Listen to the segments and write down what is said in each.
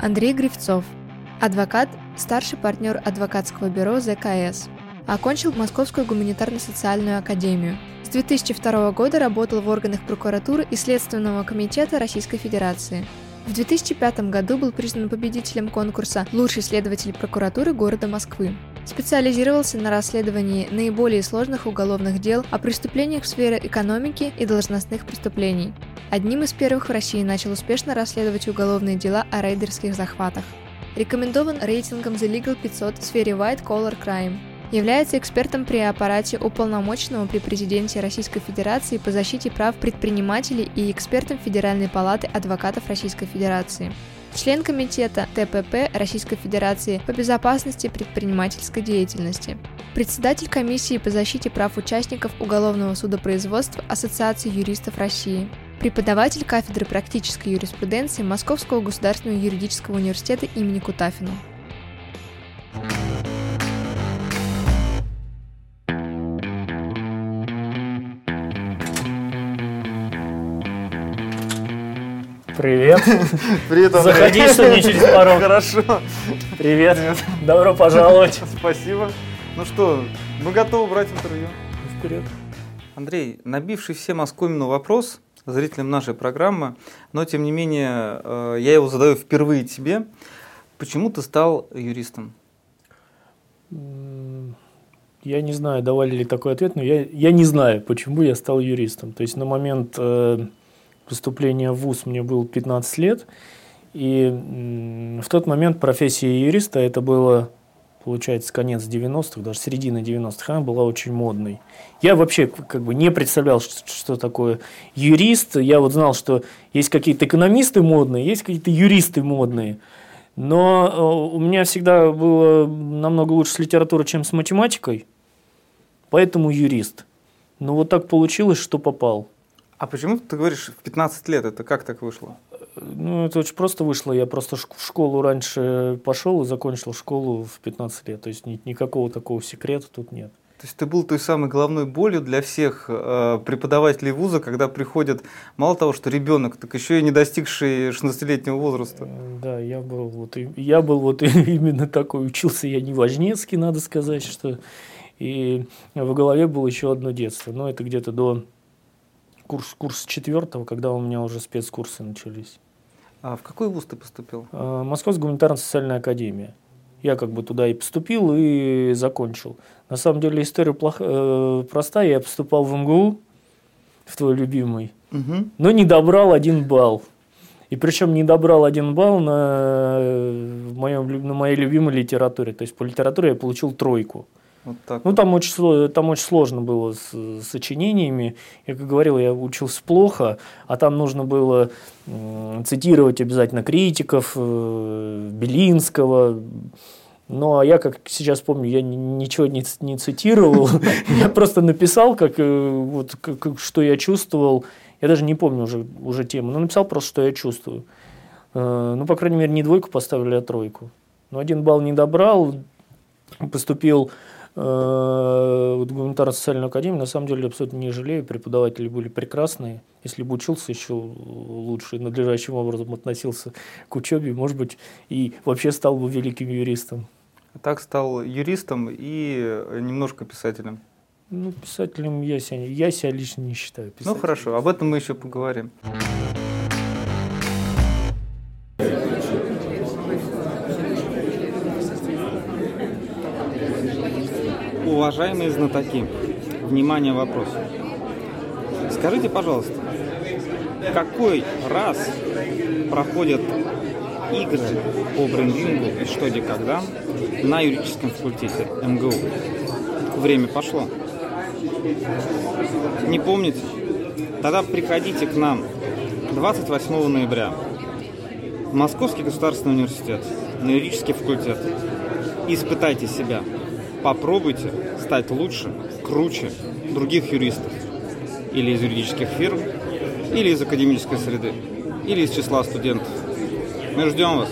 Андрей Гривцов. Адвокат, старший партнер адвокатского бюро ЗКС. Окончил Московскую гуманитарно-социальную академию. С 2002 года работал в органах прокуратуры и Следственного комитета Российской Федерации. В 2005 году был признан победителем конкурса «Лучший следователь прокуратуры города Москвы». Специализировался на расследовании наиболее сложных уголовных дел о преступлениях в сфере экономики и должностных преступлений. Одним из первых в России начал успешно расследовать уголовные дела о рейдерских захватах. Рекомендован рейтингом The Legal 500 в сфере White Collar Crime – Является экспертом при аппарате уполномоченного при президенте Российской Федерации по защите прав предпринимателей и экспертом Федеральной палаты адвокатов Российской Федерации. Член комитета ТПП Российской Федерации по безопасности предпринимательской деятельности. Председатель комиссии по защите прав участников уголовного судопроизводства Ассоциации юристов России. Преподаватель кафедры практической юриспруденции Московского государственного юридического университета имени Кутафина. Привет. Привет, Андрей. Заходи, что не через порог. Хорошо. Привет. Привет. Добро пожаловать. Спасибо. Ну что, мы готовы брать интервью. Вперед. Андрей, набивший всем оскомину вопрос зрителям нашей программы, но тем не менее э, я его задаю впервые тебе. Почему ты стал юристом? Я не знаю, давали ли такой ответ, но я, я не знаю, почему я стал юристом. То есть на момент э, поступления в ВУЗ мне было 15 лет, и в тот момент профессия юриста, это было, получается, конец 90-х, даже середина 90-х, она была очень модной. Я вообще как бы не представлял, что, что такое юрист. Я вот знал, что есть какие-то экономисты модные, есть какие-то юристы модные. Но э, у меня всегда было намного лучше с литературой, чем с математикой, поэтому юрист. Но вот так получилось, что попал. А почему ты говоришь в 15 лет? Это как так вышло? Ну, это очень просто вышло. Я просто в школу раньше пошел и закончил школу в 15 лет. То есть ни, никакого такого секрета тут нет. То есть ты был той самой головной болью для всех э, преподавателей вуза, когда приходят мало того, что ребенок, так еще и не достигший 16-летнего возраста. Э, да, я был вот я был вот именно такой. Учился я не важнецкий, надо сказать, что и в голове было еще одно детство. Но это где-то до курс, курс четвертого, когда у меня уже спецкурсы начались. А в какой вуз ты поступил? А, Московская гуманитарно-социальная академия. Я как бы туда и поступил, и закончил. На самом деле история плох... э, простая. Я поступал в МГУ, в твой любимый, угу. но не добрал один балл. И причем не добрал один балл на, в моем, на моей любимой литературе. То есть по литературе я получил тройку. Вот так ну, там очень, там очень сложно было с, с сочинениями. Я, как говорил, я учился плохо, а там нужно было э, цитировать обязательно критиков, э, Белинского. Ну, а я, как сейчас помню, я ничего не, не цитировал. Я просто написал, как, э, вот, как, что я чувствовал. Я даже не помню уже, уже тему, но написал просто, что я чувствую. Э, ну, по крайней мере, не двойку поставили, а тройку. Но один балл не добрал, поступил вот гуманитарно-социальную академию, на самом деле, абсолютно не жалею. Преподаватели были прекрасные. Если бы учился еще лучше надлежащим образом относился к учебе, может быть, и вообще стал бы великим юристом. Так стал юристом и немножко писателем. Ну, писателем я себя, я себя лично не считаю. Писателем. Ну хорошо, об этом мы еще поговорим. Уважаемые знатоки, внимание, вопрос. Скажите, пожалуйста, какой раз проходят игры по брендингу и что где когда на юридическом факультете МГУ? Время пошло. Не помните? Тогда приходите к нам 28 ноября Московский государственный университет на юридический факультет. Испытайте себя – попробуйте стать лучше, круче других юристов. Или из юридических фирм, или из академической среды, или из числа студентов. Мы ждем вас.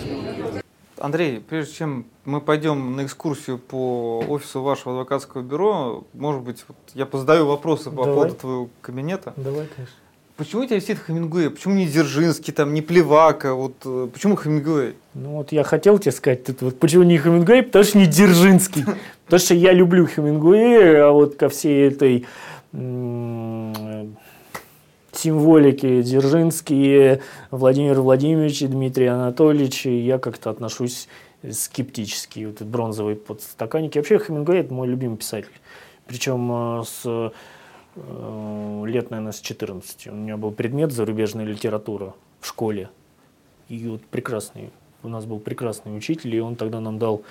Андрей, прежде чем мы пойдем на экскурсию по офису вашего адвокатского бюро, может быть, вот я позадаю вопросы по Давай. поводу твоего кабинета. Давай, конечно. Почему у тебя висит Хемингуэй? Почему не Дзержинский, там, не Плевака? Вот, э, почему Хемингуэй? Ну вот я хотел тебе сказать, вот, почему не Хемингуэй, потому что не Дзержинский. Потому что я люблю Хемингуэя, а вот ко всей этой символики Дзержинский, Владимир Владимирович и Дмитрий Анатольевич, я как-то отношусь скептически. Вот этот бронзовый подстаканник. И вообще Хемингуэй – это мой любимый писатель. Причем э, с лет, наверное, с 14. У меня был предмет зарубежная литература в школе. И вот прекрасный, у нас был прекрасный учитель, и он тогда нам дал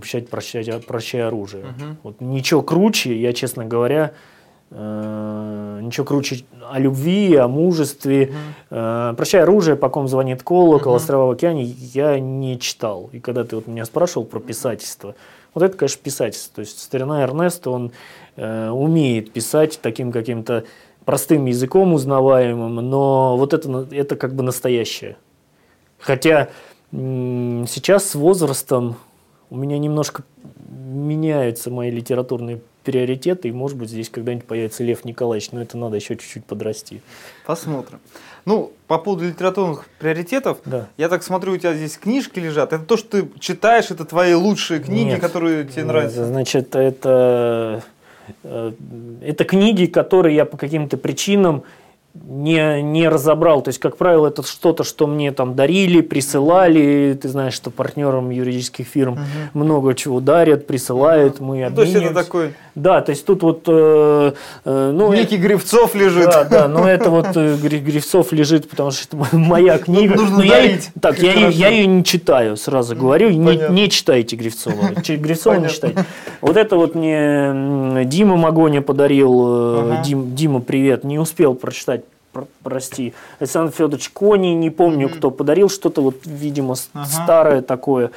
писать «Прощай, прощай оружие». Угу. Вот ничего круче, я, честно говоря, э, ничего круче о любви, о мужестве. Угу. «Прощай оружие», «По ком звонит колокол», угу. «Острова в океане» я не читал. И когда ты вот меня спрашивал про писательство, вот это, конечно, писательство. То есть старина Эрнест, он э, умеет писать таким каким-то простым языком узнаваемым, но вот это, это как бы настоящее. Хотя сейчас с возрастом у меня немножко меняются мои литературные приоритеты, и, может быть, здесь когда-нибудь появится Лев Николаевич, но это надо еще чуть-чуть подрасти. Посмотрим. Ну, по поводу литературных приоритетов, да. я так смотрю, у тебя здесь книжки лежат. Это то, что ты читаешь, это твои лучшие книги, Нет. которые тебе нравятся? Значит, это, э, это книги, которые я по каким-то причинам не, не разобрал. То есть, как правило, это что-то, что мне там дарили, присылали. Ты знаешь, что партнерам юридических фирм угу. много чего дарят, присылают, мы обмениваемся. То есть, это такой... Да, то есть, тут вот... Э, э, ну, Некий это... Гривцов лежит. Да, да, но это вот э, Гривцов лежит, потому что это моя книга. Нужно дарить. Я, так, я, я ее не читаю, сразу говорю. Не, не читайте Гривцова. Гривцова не читайте. Вот это вот мне Дима Магоня подарил. Э, ага. Дим, Дима, привет. Не успел прочитать прости, Александр Федорович Кони, не помню, mm-hmm. кто подарил что-то, вот, видимо, ага. старое такое.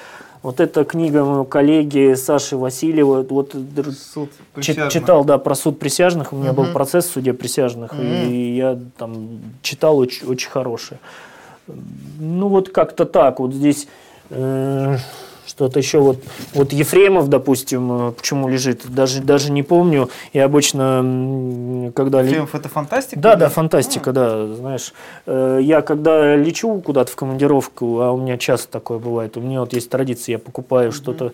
Вот эта книга моего коллеги Саши Васильева, вот суд читал, да, про суд присяжных, у меня угу. был процесс в суде присяжных, угу. и я там читал очень, очень хорошее. Ну вот как-то так, вот здесь э, что-то еще вот, вот Ефремов, допустим, э, почему лежит, даже, даже не помню. И обычно, когда... Ефремов это фантастика? Да, да, фантастика, а. да, знаешь. Э, я когда лечу куда-то в командировку, а у меня часто такое бывает, у меня вот есть традиция, я покупаю mm-hmm. что-то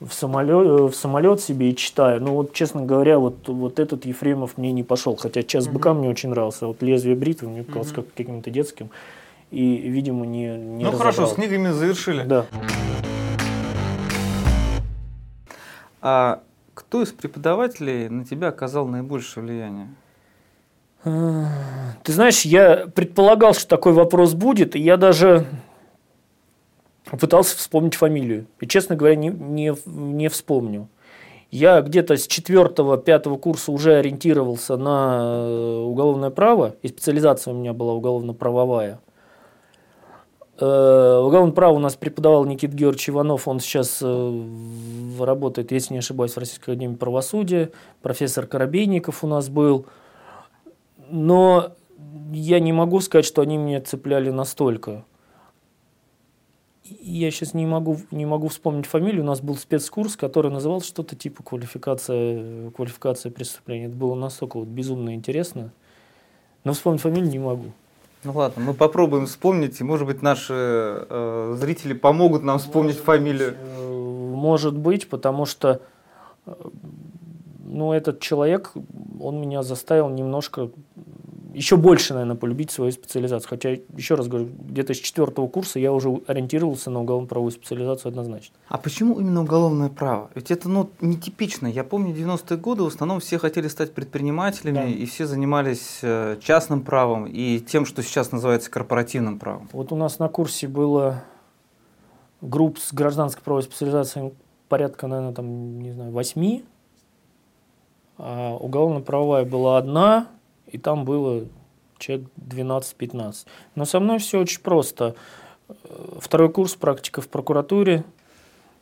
в самолет, э, в самолет себе и читаю. Ну вот, честно говоря, вот, вот этот Ефремов мне не пошел. Хотя час mm-hmm. быка мне очень нравился. Вот лезвие бритвы мне показалось mm-hmm. как каким-то детским. И, видимо, не, не Ну разобрал. хорошо, с книгами завершили. Да. А кто из преподавателей на тебя оказал наибольшее влияние? Ты знаешь, я предполагал, что такой вопрос будет, и я даже пытался вспомнить фамилию. И, честно говоря, не, не, не вспомню. Я где-то с четвертого, пятого курса уже ориентировался на э, уголовное право, и специализация у меня была уголовно-правовая. Э, уголовное право у нас преподавал Никит Георгиевич Иванов, он сейчас э, работает, если не ошибаюсь, в Российской Академии Правосудия. Профессор Коробейников у нас был. Но я не могу сказать, что они меня цепляли настолько. Я сейчас не могу, не могу вспомнить фамилию. У нас был спецкурс, который назывался что-то типа квалификация, квалификация преступления. Это было настолько вот безумно интересно. Но вспомнить фамилию не могу. Ну ладно, мы попробуем вспомнить, и может быть наши э, зрители помогут нам вспомнить может фамилию. Быть, э, может быть, потому что э, ну, этот человек, он меня заставил немножко еще больше, наверное, полюбить свою специализацию. Хотя, еще раз говорю, где-то с четвертого курса я уже ориентировался на уголовно-правовую специализацию однозначно. А почему именно уголовное право? Ведь это ну, нетипично. Я помню, 90-е годы в основном все хотели стать предпринимателями, да. и все занимались э, частным правом и тем, что сейчас называется корпоративным правом. Вот у нас на курсе было групп с гражданской правовой специализацией порядка, наверное, там, не знаю, восьми. А уголовно-правовая была одна – и там было человек 12-15. Но со мной все очень просто. Второй курс практика в прокуратуре.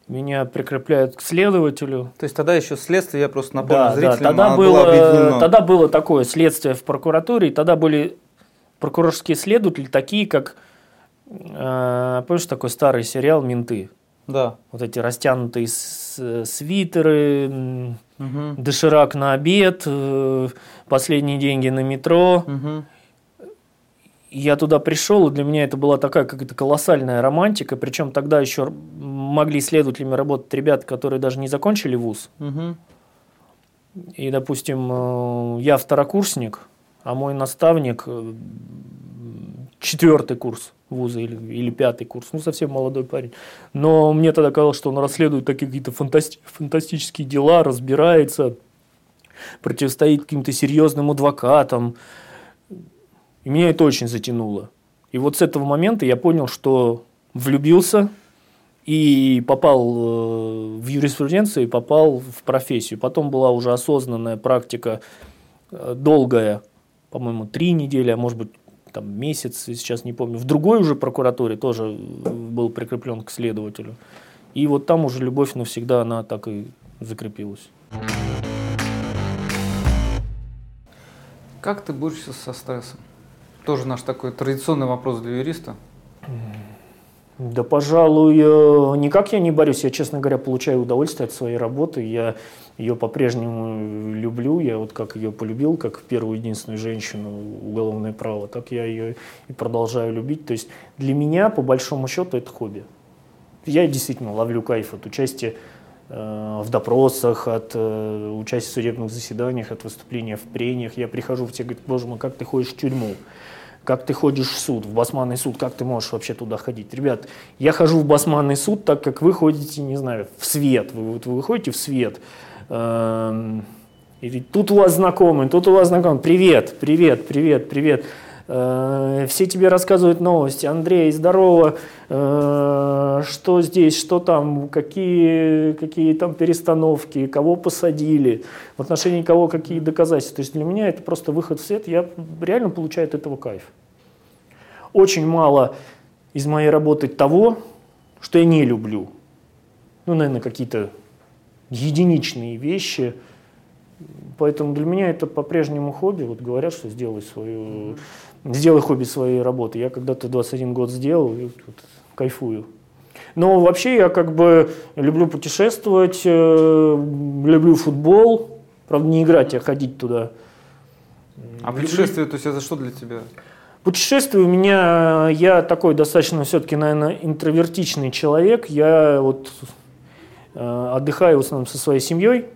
Меня прикрепляют к следователю. То есть тогда еще следствие, я просто напомню да, зрителям, да, тогда было, было Тогда было такое следствие в прокуратуре, и тогда были прокурорские следователи такие, как, э, помнишь, такой старый сериал «Менты»? Да. Вот эти растянутые свитеры, угу. доширак на обед, э, последние деньги на метро. Угу. я туда пришел, и для меня это была такая какая-то колоссальная романтика. Причем тогда еще могли следователями работать ребята, которые даже не закончили вуз. Угу. И, допустим, э, я второкурсник, а мой наставник э, четвертый курс вуза или, или пятый курс, ну, совсем молодой парень. Но мне тогда казалось, что он расследует такие какие-то фантасти- фантастические дела, разбирается, противостоит каким-то серьезным адвокатам. И меня это очень затянуло. И вот с этого момента я понял, что влюбился и попал э, в юриспруденцию, и попал в профессию. Потом была уже осознанная практика э, долгая, по-моему, три недели, а может быть там, месяц, сейчас не помню. В другой уже прокуратуре тоже э, был прикреплен к следователю. И вот там уже любовь навсегда, она так и закрепилась. Как ты борешься со стрессом? Тоже наш такой традиционный вопрос для юриста. Да, пожалуй, э, никак я не борюсь. Я, честно говоря, получаю удовольствие от своей работы. Я ее по-прежнему люблю. Я вот как ее полюбил, как первую единственную женщину уголовное право, так я ее и продолжаю любить. То есть для меня, по большому счету, это хобби. Я действительно ловлю кайф от участия э, в допросах, от э, участия в судебных заседаниях, от выступления в прениях. Я прихожу в те, говорят, боже мой, как ты ходишь в тюрьму? Как ты ходишь в суд, в басманный суд, как ты можешь вообще туда ходить? Ребят, я хожу в басманный суд, так как вы ходите, не знаю, в свет, вы, вот, вы выходите в свет, эм, и тут у вас знакомый, тут у вас знакомый, привет, привет, привет, привет, все тебе рассказывают новости, Андрей, здорово, э, что здесь, что там, какие, какие там перестановки, кого посадили, в отношении кого какие доказательства. То есть для меня это просто выход в свет, я реально получаю от этого кайф очень мало из моей работы того, что я не люблю. Ну, наверное, какие-то единичные вещи. Поэтому для меня это по-прежнему хобби. Вот говорят, что сделай свою, сделай хобби своей работы. Я когда-то 21 год сделал и вот, кайфую. Но вообще я как бы люблю путешествовать, э, люблю футбол. Правда, не играть, а ходить туда. А путешествие, то есть это что для тебя? Путешествия у меня, я такой достаточно все-таки, наверное, интровертичный человек. Я вот э, отдыхаю в основном со своей семьей.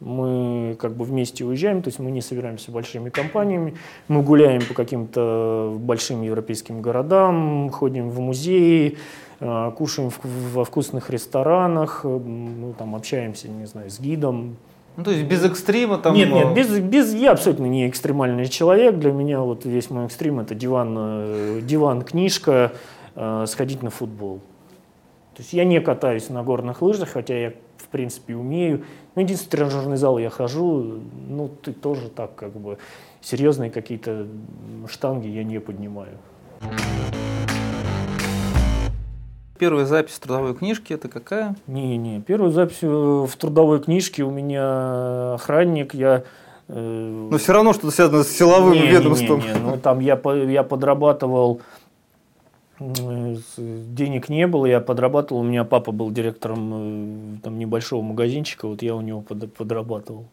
Мы как бы вместе уезжаем, то есть мы не собираемся большими компаниями. Мы гуляем по каким-то большим европейским городам, ходим в музеи, э, кушаем во вкусных ресторанах, ну, там общаемся, не знаю, с гидом, ну, то есть без экстрима там... Нет, нет, без, без, я абсолютно не экстремальный человек. Для меня вот весь мой экстрим это диван, э, диван книжка, э, сходить на футбол. То есть я не катаюсь на горных лыжах, хотя я в принципе умею. Ну, единственный тренажерный зал я хожу, ну, ты тоже так как бы серьезные какие-то штанги я не поднимаю. Первая запись в трудовой книжке это какая? Не-не, первую запись э, в трудовой книжке у меня охранник, я э, но все равно что-то связано с силовым не, ведомством. Не, не, не. Ну, там я, я подрабатывал, денег не было, я подрабатывал, у меня папа был директором э, там, небольшого магазинчика, вот я у него под, подрабатывал.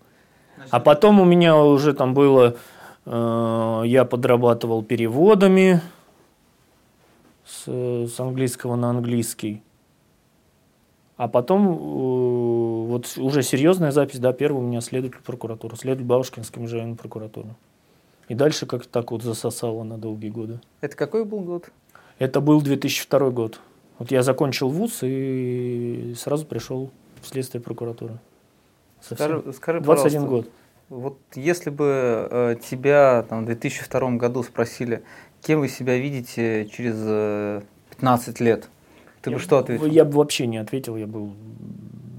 А потом у меня уже там было, я подрабатывал переводами, с, с английского на английский. А потом э, вот уже серьезная запись, да, первый у меня следователь прокуратуры, следователь Бабушкинской межрайонной прокуратуры. И дальше как-то так вот засосало на долгие годы. Это какой был год? Это был 2002 год. Вот я закончил вуз и сразу пришел в следствие прокуратуры. Совсем. Скажи, скажи 21 год. Вот если бы э, тебя там, в 2002 году спросили, Кем вы себя видите через 15 э, лет? Ты я, бы что ответил? Я бы вообще не ответил, я был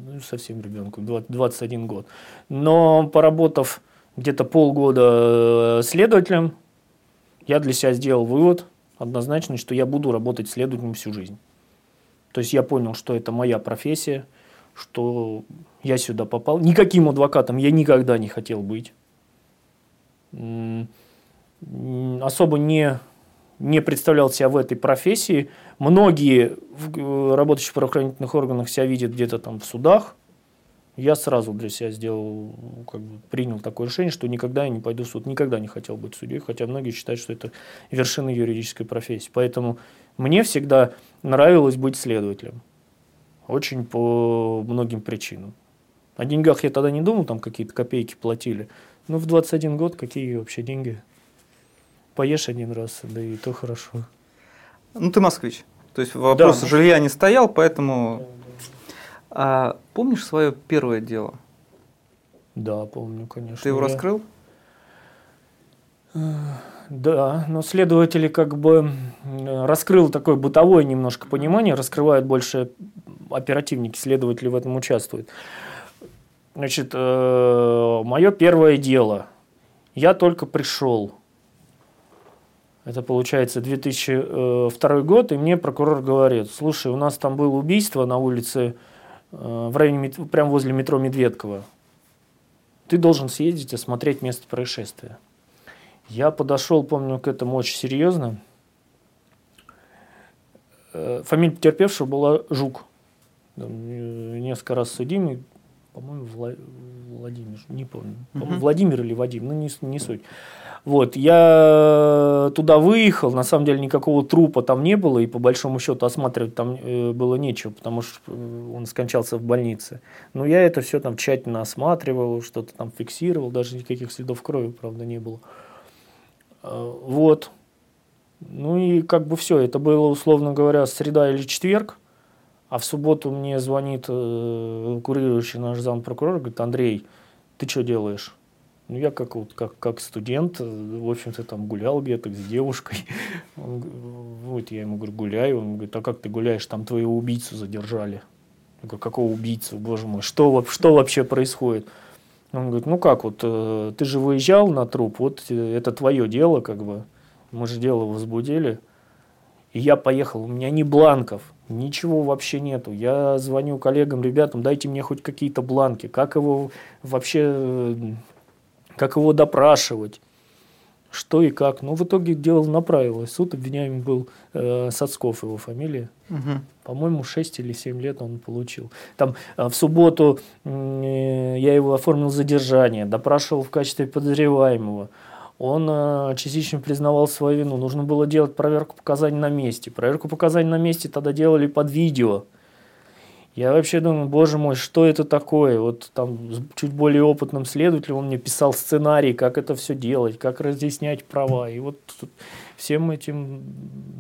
ну, совсем ребенком, 21 год. Но поработав где-то полгода э, следователем, я для себя сделал вывод однозначно, что я буду работать следователем всю жизнь. То есть я понял, что это моя профессия, что я сюда попал. Никаким адвокатом я никогда не хотел быть. Особо не не представлял себя в этой профессии. Многие, работающие в правоохранительных органах, себя видят где-то там в судах, Я сразу для себя сделал, как бы принял такое решение, что никогда я не пойду в суд, никогда не хотел быть судьей, хотя многие считают, что это вершина юридической профессии. Поэтому мне всегда нравилось быть следователем. Очень по многим причинам. О деньгах я тогда не думал, там какие-то копейки платили. Но в 21 год какие вообще деньги? Поешь один раз, да и то хорошо. Ну, ты москвич. То есть вопрос да. жилья не стоял, поэтому... А помнишь свое первое дело? Да, помню, конечно. Ты его я... раскрыл? Да, но следователи как бы раскрыл такое бытовое немножко понимание, раскрывают больше оперативники, следователи в этом участвуют. Значит, э, мое первое дело. Я только пришел. Это получается 2002 э, год, и мне прокурор говорит, слушай, у нас там было убийство на улице, э, в районе, прямо возле метро Медведково. Ты должен съездить, осмотреть место происшествия. Я подошел, помню, к этому очень серьезно. Э, фамилия потерпевшего была Жук. Несколько раз судимый, по-моему, Владимир, не помню. Угу. Владимир или Вадим, ну не, не суть. Вот, я туда выехал, на самом деле никакого трупа там не было, и по большому счету осматривать там э, было нечего, потому что э, он скончался в больнице. Но я это все там тщательно осматривал, что-то там фиксировал, даже никаких следов крови, правда, не было. Э, вот. Ну и как бы все, это было, условно говоря, среда или четверг. А в субботу мне звонит э, курирующий наш зампрокурор, говорит, Андрей, ты что делаешь? Ну, я как, вот, как, как студент, в общем-то, там гулял где-то с девушкой. Он, вот я ему говорю, гуляю. Он говорит, а как ты гуляешь? Там твоего убийцу задержали. Я говорю, какого убийцу, боже мой, что, что вообще происходит? Он говорит, ну как вот, э, ты же выезжал на труп, вот э, это твое дело, как бы, мы же дело возбудили. И я поехал, у меня ни бланков, ничего вообще нету. Я звоню коллегам, ребятам, дайте мне хоть какие-то бланки, как его вообще, э, как его допрашивать что и как. Но в итоге дело направилось. Суд обвиняемый был э, Сацков, его фамилия. Угу. По-моему, 6 или 7 лет он получил. Там э, в субботу э, я его оформил задержание, допрашивал в качестве подозреваемого. Он э, частично признавал свою вину. Нужно было делать проверку показаний на месте. Проверку показаний на месте тогда делали под видео. Я вообще думаю, боже мой, что это такое? Вот там чуть более опытным следователем он мне писал сценарий, как это все делать, как разъяснять права. И вот всем этим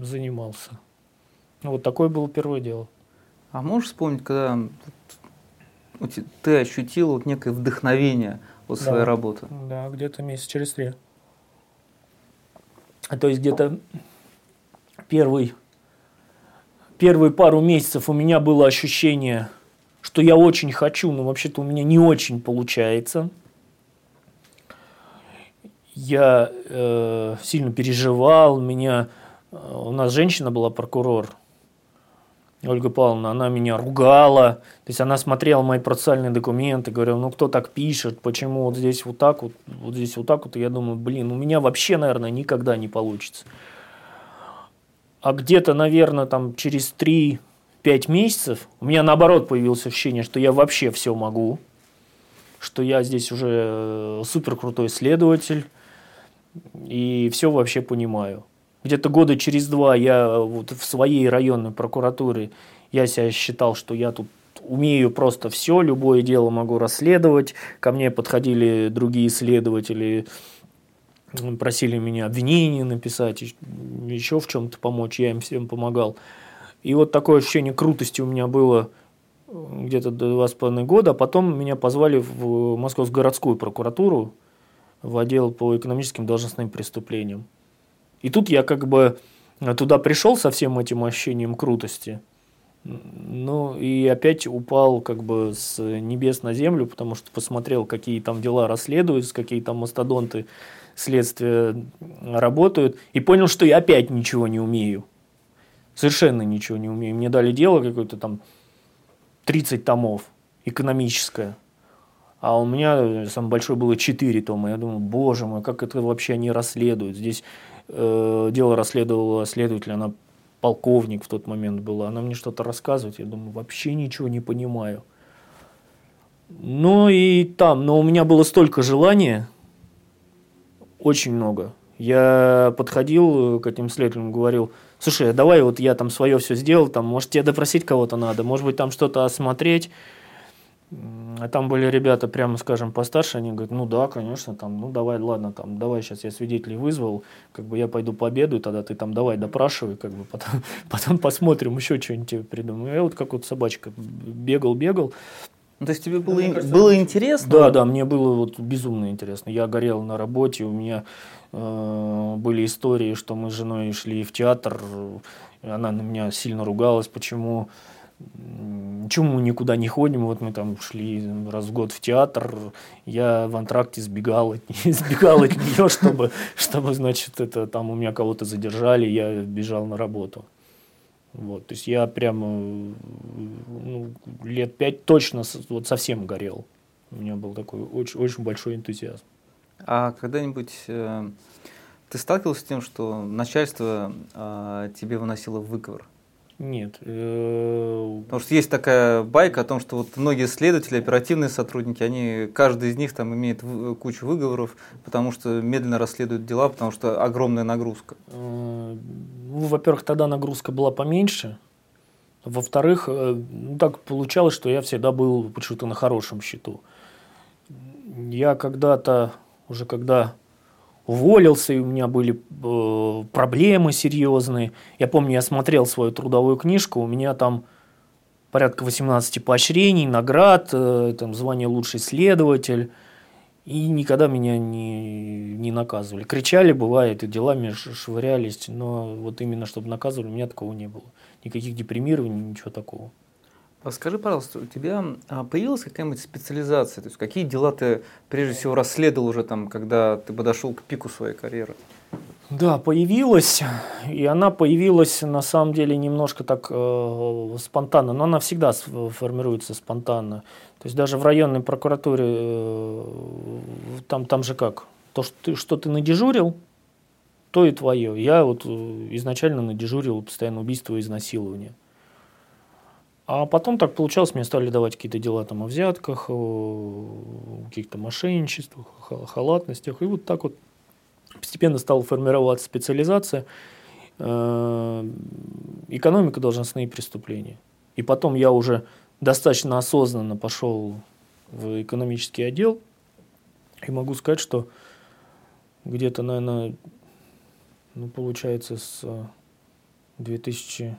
занимался. Вот такое было первое дело. А можешь вспомнить, когда ты ощутил вот некое вдохновение от да, своей работы? Да, где-то месяц через три. А то есть где-то первый первые пару месяцев у меня было ощущение, что я очень хочу, но вообще-то у меня не очень получается. Я э, сильно переживал, меня э, у нас женщина была прокурор, Ольга Павловна, она меня ругала, то есть она смотрела мои процессуальные документы, говорила, ну кто так пишет, почему вот здесь вот так вот, вот здесь вот так вот, и я думаю, блин, у меня вообще, наверное, никогда не получится а где-то, наверное, там через 3-5 месяцев у меня наоборот появилось ощущение, что я вообще все могу, что я здесь уже э, супер крутой следователь и все вообще понимаю. Где-то года через два я вот в своей районной прокуратуре я себя считал, что я тут умею просто все, любое дело могу расследовать. Ко мне подходили другие следователи, просили меня обвинение написать, еще в чем-то помочь, я им всем помогал. И вот такое ощущение крутости у меня было э, где-то до два с половиной года, а потом меня позвали в Московскую городскую прокуратуру, в отдел по экономическим должностным преступлениям. И тут я как бы туда пришел со всем этим ощущением крутости, ну и опять упал как бы с небес на землю, потому что посмотрел, какие там дела расследуются, какие там мастодонты следствия работают, и понял, что я опять ничего не умею. Совершенно ничего не умею. Мне дали дело какое-то там 30 томов, экономическое. А у меня самое большое было 4 тома. Я думаю, боже мой, как это вообще они расследуют. Здесь э, дело расследовала следователь, она полковник в тот момент была. Она мне что-то рассказывает. Я думаю, вообще ничего не понимаю. Ну и там, но у меня было столько желания, очень много. Я подходил к этим следователям, говорил, слушай, а давай вот я там свое все сделал, там, может тебе допросить кого-то надо, может быть там что-то осмотреть. А там были ребята, прямо скажем, постарше, они говорят, ну да, конечно, там, ну давай, ладно, там, давай сейчас я свидетелей вызвал, как бы я пойду пообедаю, тогда ты там давай допрашивай, как бы потом, потом посмотрим, еще что-нибудь придумаю. Я вот как вот собачка бегал, бегал. Ну, то есть тебе было, кажется, было интересно? Да, да, мне было вот безумно интересно. Я горел на работе, у меня э, были истории, что мы с женой шли в театр, она на меня сильно ругалась, почему Почему мы никуда не ходим? Вот мы там шли раз в год в театр, я в антракте сбегал от, сбегал от нее, чтобы, чтобы, значит, это там у меня кого-то задержали, я бежал на работу. Вот, то есть я прямо ну, лет пять точно вот совсем горел. У меня был такой очень, очень большой энтузиазм. А когда-нибудь э, ты сталкивался с тем, что начальство э, тебе выносило выговор? Нет. Э, Потому что есть такая байка о том, что вот многие следователи, оперативные сотрудники, они, каждый из них там имеет кучу выговоров, потому что медленно расследуют дела, потому что огромная нагрузка. Э, ну, во-первых, тогда нагрузка была поменьше. Во-вторых, э, ну, так получалось, что я всегда был почему-то на хорошем счету. Я когда-то, уже когда уволился, и у меня были э, проблемы серьезные. Я помню, я смотрел свою трудовую книжку, у меня там порядка 18 поощрений, наград, э, там, звание лучший следователь. И никогда меня не, не наказывали. Кричали, бывает, и делами швырялись, но вот именно чтобы наказывали, у меня такого не было. Никаких депримирований, ничего такого. А скажи, пожалуйста, у тебя а, появилась какая-нибудь специализация? То есть какие дела ты прежде всего расследовал уже там, когда ты подошел к пику своей карьеры? Да, появилась, и она появилась на самом деле немножко так э, спонтанно, но она всегда формируется спонтанно. То есть даже в районной прокуратуре, э, там, там же как, то, что ты, что ты надежурил, то и твое. Я вот э, изначально надежурил постоянно убийство и изнасилование. А потом так получалось, мне стали давать какие-то дела там о взятках, о каких-то мошенничествах, халатностях. И вот так вот постепенно стала формироваться специализация э, экономика должностные преступления. И потом я уже достаточно осознанно пошел в экономический отдел. И могу сказать, что где-то, наверное, ну, получается, с 2000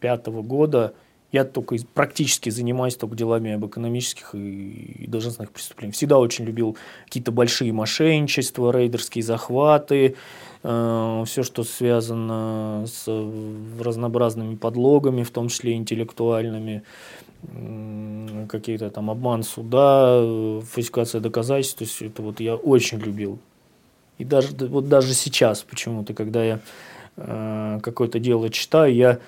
2005 года я только практически занимаюсь только делами об экономических и должностных преступлениях. Всегда очень любил какие-то большие мошенничества, рейдерские захваты, э, все, что связано с разнообразными подлогами, в том числе интеллектуальными, э, какие-то там обман суда, фальсификация доказательств. То есть это вот я очень любил. И даже, вот даже сейчас почему-то, когда я э, какое-то дело читаю, я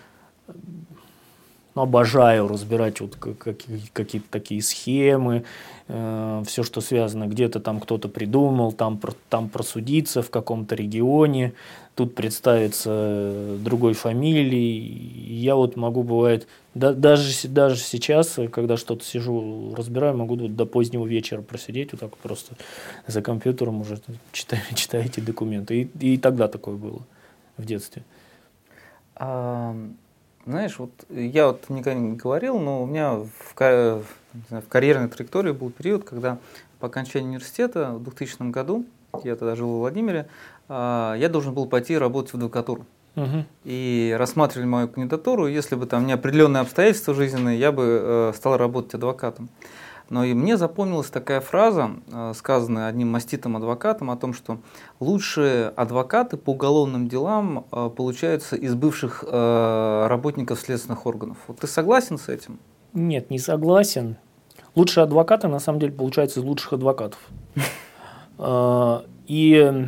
обожаю разбирать вот какие-то такие схемы, э, все, что связано, где-то там кто-то придумал, там, там просудиться в каком-то регионе, тут представиться другой фамилией. Я вот могу, бывает, да, даже, даже сейчас, когда что-то сижу, разбираю, могу вот до позднего вечера просидеть, вот так просто за компьютером уже читаю, читаю эти документы. И, и тогда такое было в детстве. Знаешь, вот я вот никогда не говорил, но у меня в, в карьерной траектории был период, когда по окончании университета в 2000 году, я тогда жил в Владимире, а, я должен был пойти работать в адвокатуру. Угу. И рассматривали мою кандидатуру, если бы там неопределенные обстоятельства жизненные, я бы э, стал работать адвокатом. Но и мне запомнилась такая фраза, э, сказанная одним маститым адвокатом, о том, что лучшие адвокаты по уголовным делам э, получаются из бывших э, работников следственных органов. Вот ты согласен с этим? Нет, не согласен. Лучшие адвокаты на самом деле получаются из лучших адвокатов. И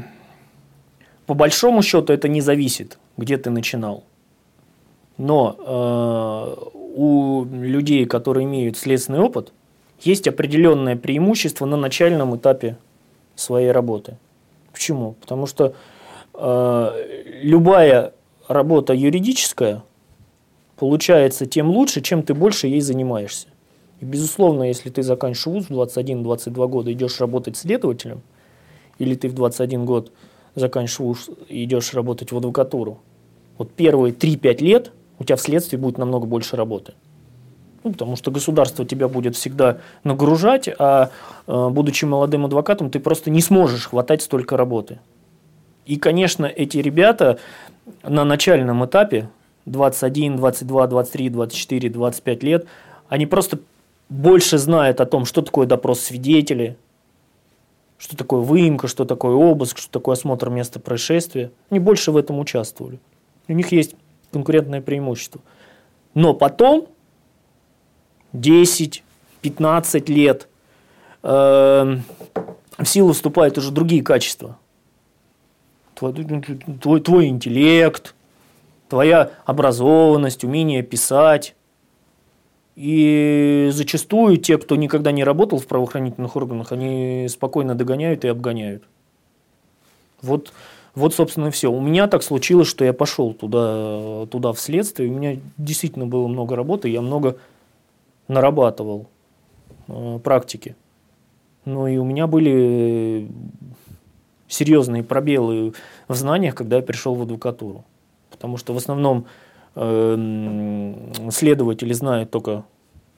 по большому счету это не зависит, где ты начинал. Но у людей, которые имеют следственный опыт, есть определенное преимущество на начальном этапе своей работы. Почему? Потому что э, любая работа юридическая получается тем лучше, чем ты больше ей занимаешься. И, безусловно, если ты заканчиваешь вуз в 21-22 года, идешь работать следователем, или ты в 21 год заканчиваешь и идешь работать в адвокатуру, вот первые 3-5 лет у тебя вследствие будет намного больше работы. Ну, потому что государство тебя будет всегда нагружать, а э, будучи молодым адвокатом, ты просто не сможешь хватать столько работы. И, конечно, эти ребята на начальном этапе, 21, 22, 23, 24, 25 лет, они просто больше знают о том, что такое допрос свидетелей, что такое выемка, что такое обыск, что такое осмотр места происшествия. Они больше в этом участвовали. У них есть конкурентное преимущество. Но потом 10, 15 лет э, в силу вступают уже другие качества. Твой, твой, твой интеллект, твоя образованность, умение писать. И зачастую те, кто никогда не работал в правоохранительных органах, они спокойно догоняют и обгоняют. Вот, вот собственно, и все. У меня так случилось, что я пошел туда, туда в следствие. У меня действительно было много работы, я много нарабатывал э, практики. Ну и у меня были серьезные пробелы в знаниях, когда я пришел в адвокатуру. Потому что в основном э, следователи знают только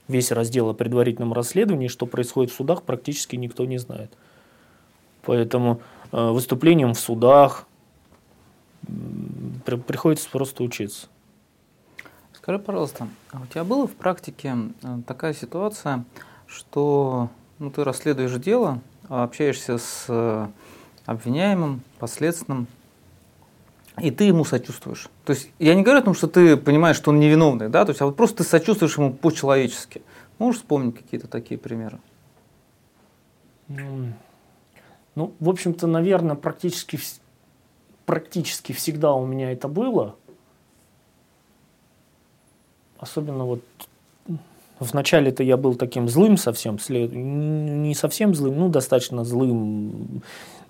весь раздел о предварительном расследовании, что происходит в судах, практически никто не знает. Поэтому э, выступлением в судах при, приходится просто учиться. Скажи, пожалуйста, а у тебя была в практике э, такая ситуация, что ну, ты расследуешь дело, а общаешься с э, обвиняемым, последственным, и ты ему сочувствуешь. То есть я не говорю о том, что ты понимаешь, что он невиновный, да, то есть, а вот просто ты сочувствуешь ему по-человечески. Можешь вспомнить какие-то такие примеры? Ну, в общем-то, наверное, практически, практически всегда у меня это было особенно вот Вначале-то я был таким злым совсем, след... не совсем злым, ну, достаточно злым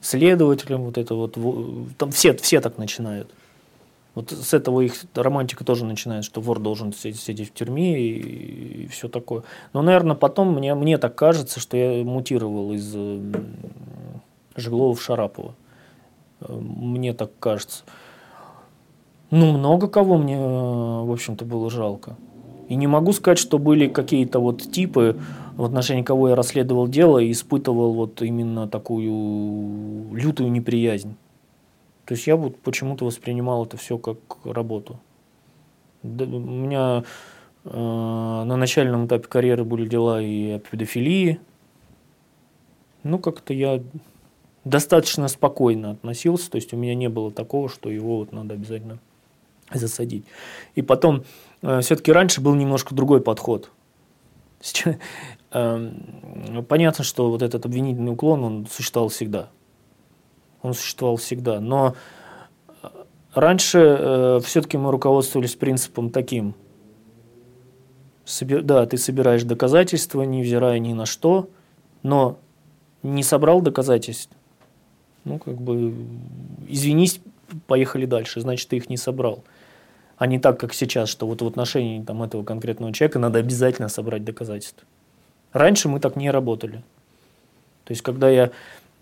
следователем, вот это вот, там все, все так начинают. Вот с этого их романтика тоже начинает, что вор должен сидеть в тюрьме и, и все такое. Но, наверное, потом мне, мне так кажется, что я мутировал из Жиглова в Шарапова. Мне так кажется. Ну, много кого мне, в общем-то, было жалко. И не могу сказать, что были какие-то вот типы, в отношении кого я расследовал дело и испытывал вот именно такую лютую неприязнь. То есть я вот почему-то воспринимал это все как работу. у меня э, на начальном этапе карьеры были дела и о педофилии. Ну, как-то я достаточно спокойно относился, то есть у меня не было такого, что его вот надо обязательно засадить. И потом Э, все-таки раньше был немножко другой подход. Сейчас, э, понятно, что вот этот обвинительный уклон, он существовал всегда. Он существовал всегда. Но э, раньше э, все-таки мы руководствовались принципом таким. Да, ты собираешь доказательства, невзирая ни на что, но не собрал доказательств. Ну, как бы, извинись, поехали дальше, значит, ты их не собрал а не так, как сейчас, что вот в отношении там, этого конкретного человека надо обязательно собрать доказательства. Раньше мы так не работали. То есть, когда я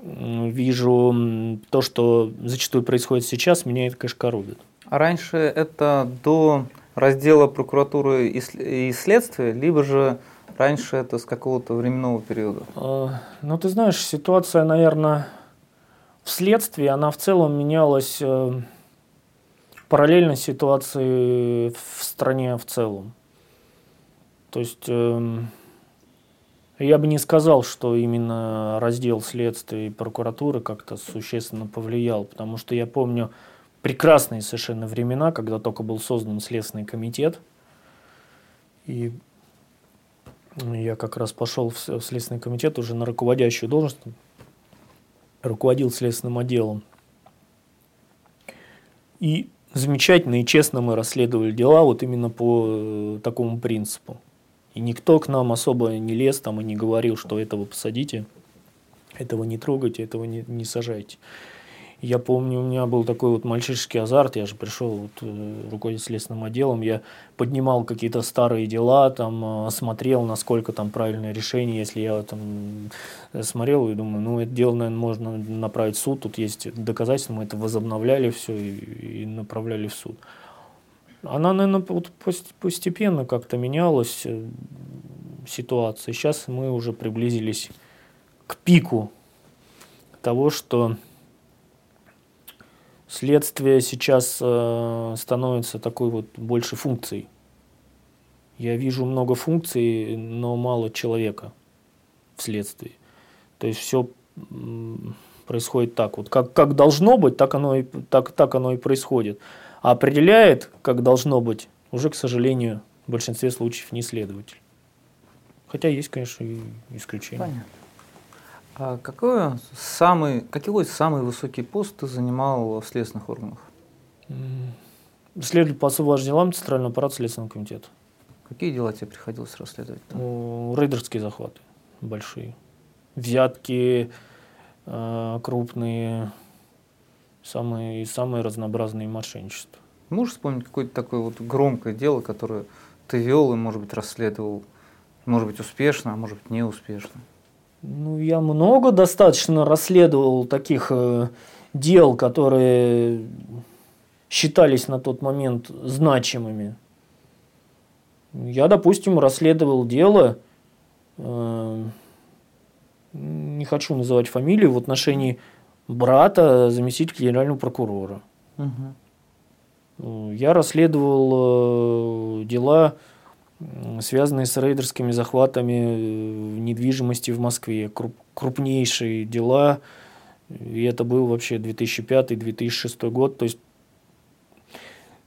вижу то, что зачастую происходит сейчас, меня это, конечно, коробит. А раньше это до раздела прокуратуры и следствия, либо же раньше это с какого-то временного периода? А, ну, ты знаешь, ситуация, наверное, в следствии, она в целом менялась э, параллельно ситуации в стране в целом. То есть э, я бы не сказал, что именно раздел следствия и прокуратуры как-то существенно повлиял, потому что я помню прекрасные совершенно времена, когда только был создан Следственный комитет, и я как раз пошел в Следственный комитет уже на руководящую должность, руководил следственным отделом. И замечательно и честно мы расследовали дела вот именно по э, такому принципу. И никто к нам особо не лез там и не говорил, что этого посадите, этого не трогайте, этого не, не сажайте. Я помню, у меня был такой вот мальчишеский азарт, я же пришел вот, э, руководить следственным отделом, я поднимал какие-то старые дела, там, э, смотрел, насколько там правильное решение, если я там смотрел и думаю, ну, это дело, наверное, можно направить в суд, тут есть доказательства, мы это возобновляли все и, и направляли в суд. Она, наверное, вот постепенно как-то менялась э, ситуация. Сейчас мы уже приблизились к пику того, что Следствие сейчас э, становится такой вот больше функцией. Я вижу много функций, но мало человека в следствии. То есть все происходит так вот. Как, как должно быть, так оно, и, так, так оно и происходит. А определяет, как должно быть, уже, к сожалению, в большинстве случаев не следователь. Хотя есть, конечно, и исключения. Понятно. А какой самый, какой самый высокий пост ты занимал в следственных органах? Следователь по особо важным делам Центрального аппарата Следственного комитета. Какие дела тебе приходилось расследовать? Ну, рейдерские захваты большие. Взятки э, крупные, самые, самые разнообразные мошенничества. Можешь вспомнить какое-то такое вот громкое дело, которое ты вел и, может быть, расследовал, может быть, успешно, а может быть, неуспешно? Ну, я много достаточно расследовал таких э, дел, которые считались на тот момент значимыми. Я, допустим, расследовал дело, э, не хочу называть фамилию, в отношении брата заместителя генерального прокурора. Угу. Я расследовал э, дела связанные с рейдерскими захватами э, недвижимости в Москве. Круп, крупнейшие дела. И это был вообще 2005-2006 год. То есть,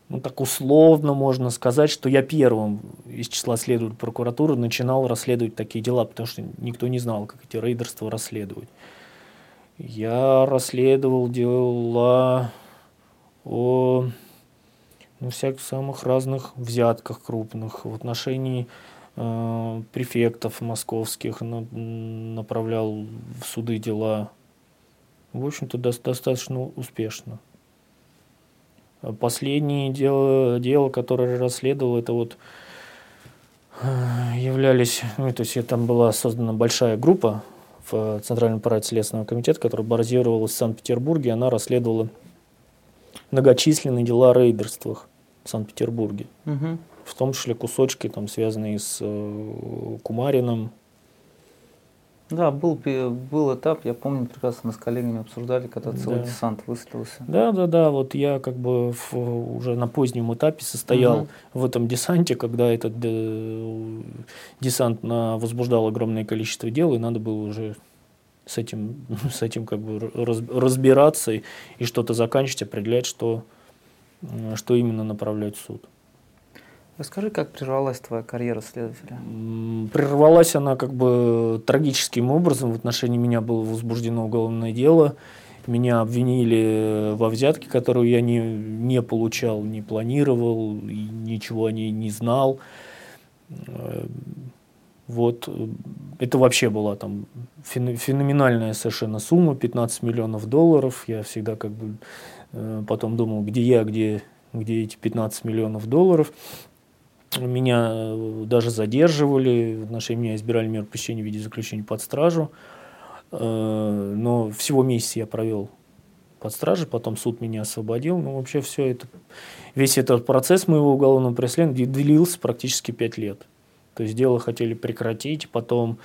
ну, так условно можно сказать, что я первым из числа следователей прокуратуры начинал расследовать такие дела, потому что никто не знал, как эти рейдерства расследовать. Я расследовал дела о всяких самых разных взятках крупных, в отношении э, префектов московских на, направлял в суды дела. В общем-то, до, достаточно успешно. Последнее дело, дело, которое расследовал, это вот э, являлись, ну, то есть там была создана большая группа в Центральном аппарате Следственного комитета, которая базировалась в Санкт-Петербурге, она расследовала многочисленные дела о рейдерствах в Санкт-Петербурге. Угу. В том числе кусочки, там, связанные с э, Кумарином. Да, был, был этап, я помню, прекрасно мы с коллегами обсуждали, когда целый да. десант выстрелился. Да, да, да, вот я как бы в, уже на позднем этапе состоял угу. в этом десанте, когда этот э, десант на, возбуждал огромное количество дел, и надо было уже с этим, с этим как бы раз, разбираться и, и что-то заканчивать, определять, что что именно направлять в суд. Расскажи, как прервалась твоя карьера следователя? Прервалась она как бы трагическим образом. В отношении меня было возбуждено уголовное дело. Меня обвинили во взятке, которую я не, не получал, не планировал, ничего о ней не знал. Вот. Это вообще была там феноменальная совершенно сумма, 15 миллионов долларов. Я всегда как бы Э, потом думал, где я, где, где эти 15 миллионов долларов. Меня э, даже задерживали, в отношении меня избирали меру пресечения в виде заключения под стражу. Э, но всего месяц я провел под стражей, потом суд меня освободил. Ну, вообще все это, весь этот процесс моего уголовного преследования длился практически 5 лет. То есть дело хотели прекратить, потом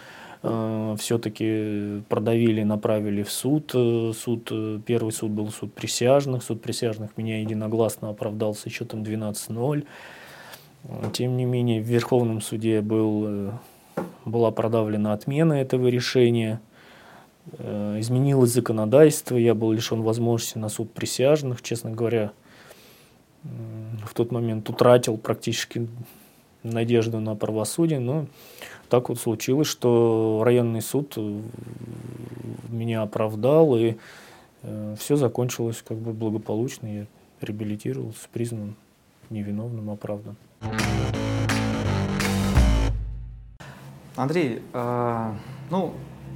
все-таки продавили, направили в суд. Э, суд. Э, первый суд был суд присяжных. Суд присяжных меня единогласно оправдал с счетом 12-0. Тем не менее, в Верховном суде был, э, была продавлена отмена этого решения. Изменилось законодательство, я был лишен возможности на суд присяжных, честно говоря, в тот момент утратил практически надежду на правосудие, но так вот случилось, что районный суд э, меня оправдал, и э, все закончилось как бы благополучно. Я реабилитировался, признан невиновным, оправдан. Андрей, э, ну,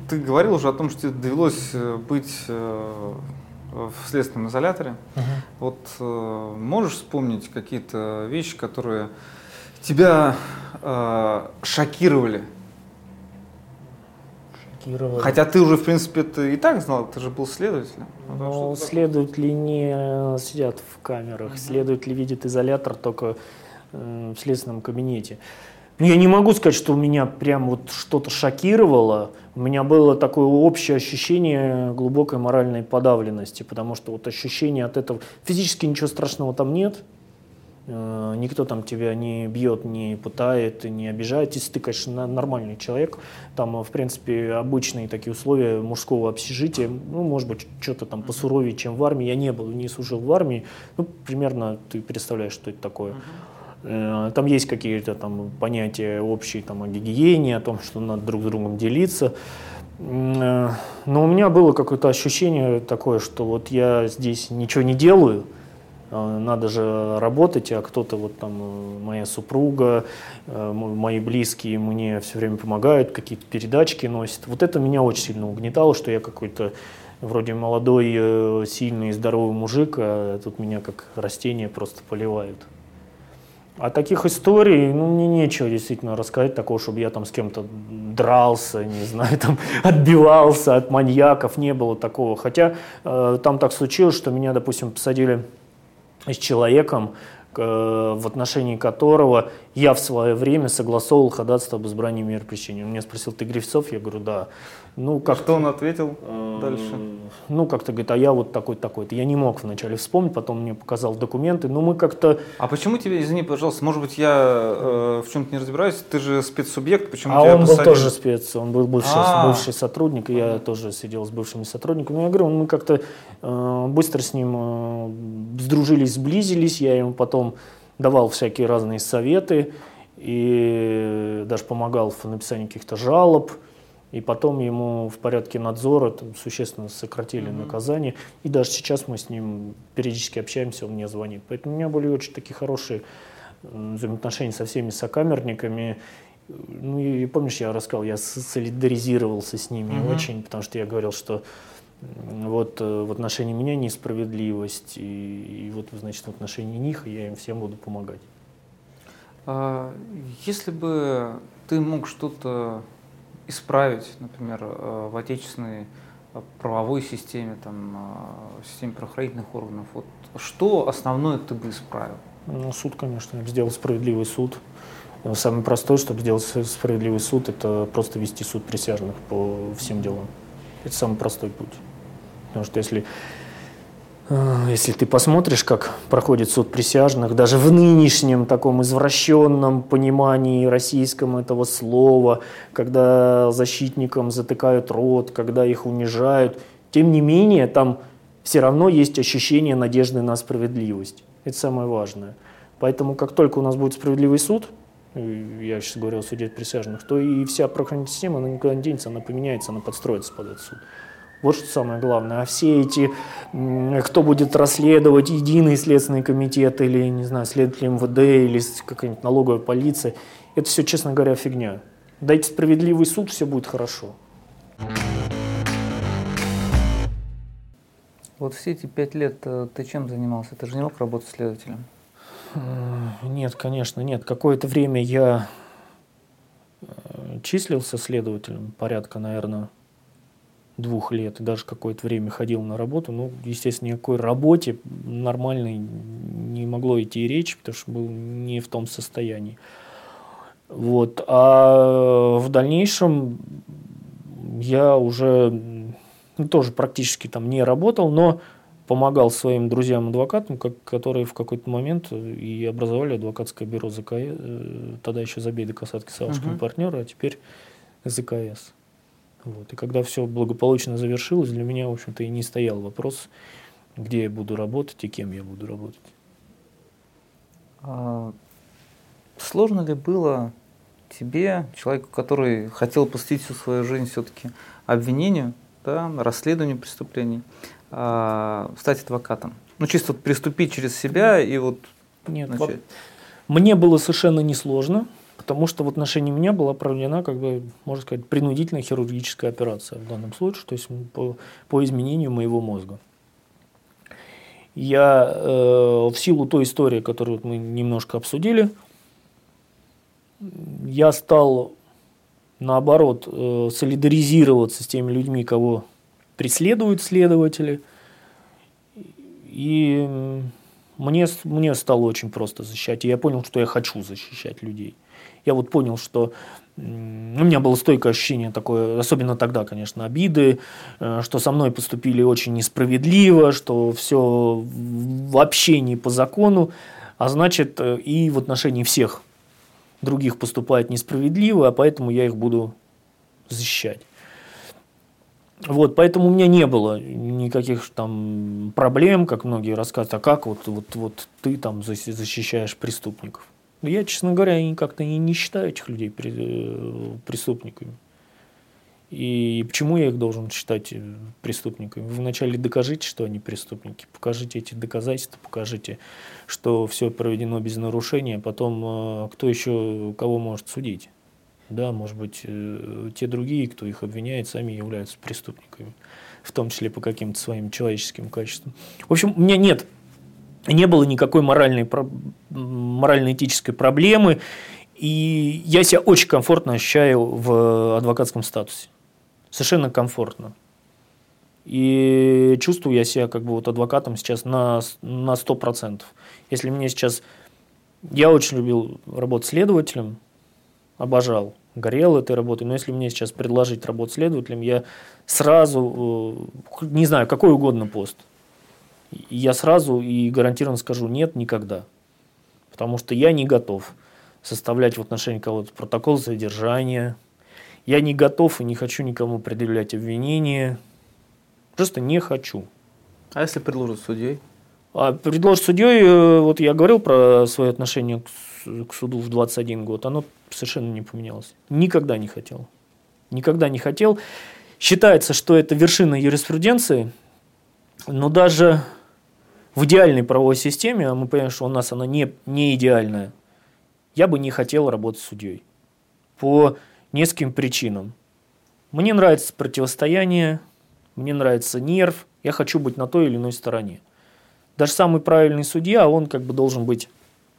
ты говорил уже о том, что тебе довелось э, быть э, в следственном изоляторе. Угу. Вот э, можешь вспомнить какие-то вещи, которые тебя э, шокировали? Шокировали. Хотя ты уже, в принципе, ты и так знал, ты же был следователем. Ну, следователи не сидят в камерах, угу. следователи видят изолятор только э, в следственном кабинете. Ну, я не могу сказать, что у меня прям вот что-то шокировало. У меня было такое общее ощущение глубокой моральной подавленности, потому что вот ощущение от этого... Физически ничего страшного там нет. Э, никто там тебя не бьет, не пытает, не обижает. Если ты, конечно, нормальный человек, там, в принципе, обычные такие условия мужского общежития, ну, может быть, что-то там посуровее, чем в армии. Я не был, не служил в армии. Ну, примерно ты представляешь, что это такое. Uh-huh. Э, там есть какие-то там понятия общие там, о гигиене, о том, что надо друг с другом делиться. Э, но у меня было какое-то ощущение такое, что вот я здесь ничего не делаю, э, надо же работать, а кто-то вот там, моя супруга, мои близкие мне все время помогают, какие-то передачки носят. Вот это меня очень сильно угнетало, что я какой-то вроде молодой, сильный, здоровый мужик, а тут меня как растение просто поливают. А таких историй, ну, мне нечего действительно рассказать такого, чтобы я там с кем-то дрался, не знаю, там отбивался от маньяков, не было такого. Хотя э, там так случилось, что меня, допустим, посадили с человеком, э, в отношении которого я в свое время согласовывал ходатайство об избрании меры пресечения. Он меня спросил, ты Грифцов? Я говорю, да. Ну, как Что он ответил э, дальше? Ну, как-то говорит, а я вот такой-такой-то. Я не мог вначале вспомнить, потом мне показал документы, но мы как-то... А почему тебе, извини, пожалуйста, может быть, я э, в чем-то не разбираюсь, ты же спецсубъект, почему А он посадили? был тоже спец, он был бывший, а. бывший сотрудник, и я тоже сидел с бывшими сотрудниками. Я говорю, мы как-то э, быстро с ним э, сдружились, сблизились, я ему потом давал всякие разные советы, и даже помогал в написании каких-то жалоб, и потом ему в порядке надзора там, существенно сократили mm-hmm. наказание. И даже сейчас мы с ним периодически общаемся, он мне звонит. Поэтому у меня были очень такие хорошие взаимоотношения со всеми сокамерниками. Ну и помнишь, я рассказал, я солидаризировался с ними mm-hmm. очень, потому что я говорил, что вот э, в отношении меня несправедливость, и, и вот, значит, в отношении них я им всем буду помогать. А, если бы ты мог что-то исправить, например, э, в отечественной э, правовой системе, там, системе правоохранительных органов, вот что основное ты бы исправил? Ну, суд, конечно, сделал справедливый суд. Самый простой, чтобы сделать справедливый суд, это просто вести суд присяжных по всем делам. Это самый простой путь. Потому что если а, если ты посмотришь, как проходит суд присяжных, даже в нынешнем таком извращенном понимании российском этого слова, когда защитникам затыкают рот, когда их унижают, тем не менее там все равно есть ощущение надежды на справедливость. Это самое важное. Поэтому как только у нас будет справедливый суд, я сейчас говорил о суде присяжных, то и вся правоохранительная система, она никуда не денется, она поменяется, она подстроится под этот суд. Вот что самое главное. А все эти, кто будет расследовать, единый следственный комитет или, не знаю, следователь МВД или какая-нибудь налоговая полиция, это все, честно говоря, фигня. Дайте справедливый суд, все будет хорошо. Вот все эти пять лет э, ты чем занимался? Ты же не мог работать следователем? Нет, конечно, нет. Какое-то время я э, числился следователем, порядка, наверное, двух лет, и даже какое-то время ходил на работу, ну, естественно, никакой работе нормальной не могло идти речь, потому что был не в том состоянии. Вот. А в дальнейшем я уже ну, тоже практически там не работал, но помогал своим друзьям-адвокатам, как, которые в какой-то момент и образовали адвокатское бюро ЗКС, э, тогда еще Забейда Касатки Савушкин uh-huh. партнеры, а теперь ЗКС. Вот. И когда все благополучно завершилось, для меня, в общем-то, и не стоял вопрос, где я буду работать и кем я буду работать. А, сложно ли было тебе, человеку, который хотел посвятить всю свою жизнь все-таки обвинению, да, расследованию преступлений, а, стать адвокатом? Ну, чисто вот приступить через себя и вот Нет, начать. Мне было совершенно несложно. Потому что в отношении меня была проведена, как бы, можно сказать, принудительная хирургическая операция в данном случае, то есть по, по изменению моего мозга. Я э, в силу той истории, которую мы немножко обсудили, я стал наоборот э, солидаризироваться с теми людьми, кого преследуют следователи. И мне, мне стало очень просто защищать. И я понял, что я хочу защищать людей. Я вот понял, что у меня было стойкое ощущение такое, особенно тогда, конечно, обиды, э, что со мной поступили очень несправедливо, что все вообще не по закону, а значит э, и в отношении всех других поступает несправедливо, а поэтому я их буду защищать. Вот, поэтому у меня не было никаких там проблем, как многие рассказывают, а как вот, вот, вот ты там защищаешь преступников. Но я, честно говоря, как-то не, считаю этих людей э, преступниками. И почему я их должен считать э, преступниками? Вы вначале докажите, что они преступники, покажите эти доказательства, покажите, что все проведено без нарушения, потом э, кто еще кого может судить? Да, может быть, те другие, кто их обвиняет, сами являются преступниками, в том числе по каким-то своим человеческим качествам. В общем, у меня нет не было никакой моральной, морально-этической проблемы, и я себя очень комфортно ощущаю в адвокатском статусе. Совершенно комфортно. И чувствую я себя как бы вот адвокатом сейчас на, на 100%. Если мне сейчас... Я очень любил работать следователем, обожал, горел этой работой, но если мне сейчас предложить работать следователем, я сразу, э, не знаю, какой угодно пост – я сразу и гарантированно скажу нет никогда. Потому что я не готов составлять в отношении кого-то протокол задержания. Я не готов и не хочу никому предъявлять обвинения. Просто не хочу. А если предложат судьей? А предложат судьей, э, вот я говорил про свое отношение к суду в 21 год, оно совершенно не поменялось. Никогда не хотел. Никогда не хотел. Считается, что это вершина юриспруденции, но даже в идеальной правовой системе, а мы понимаем, что у нас она не, не идеальная, я бы не хотел работать судьей. По нескольким причинам. Мне нравится противостояние, мне нравится нерв, я хочу быть на той или иной стороне. Даже самый правильный судья, он как бы должен быть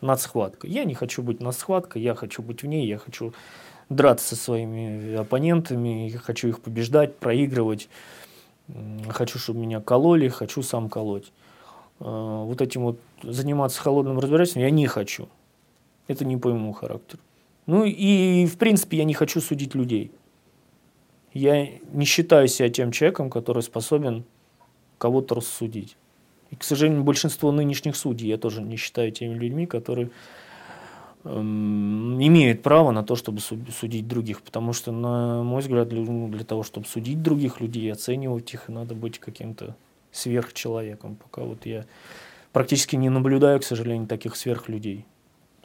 над схваткой. Я не хочу быть над схваткой, я хочу быть в ней, я хочу драться со своими оппонентами, я хочу их побеждать, проигрывать, хочу, чтобы меня кололи, хочу сам колоть. Э, вот этим вот заниматься холодным разбирательством я не хочу. Это не по моему характеру. Ну и, в принципе, я не хочу судить людей. Я не считаю себя тем человеком, который способен кого-то рассудить. И, к сожалению, большинство нынешних судей я тоже не считаю теми людьми, которые эм, имеют право на то, чтобы судить других. Потому что, на мой взгляд, для, ну, для того, чтобы судить других людей, оценивать их, надо быть каким-то сверхчеловеком. Пока вот я практически не наблюдаю, к сожалению, таких сверхлюдей.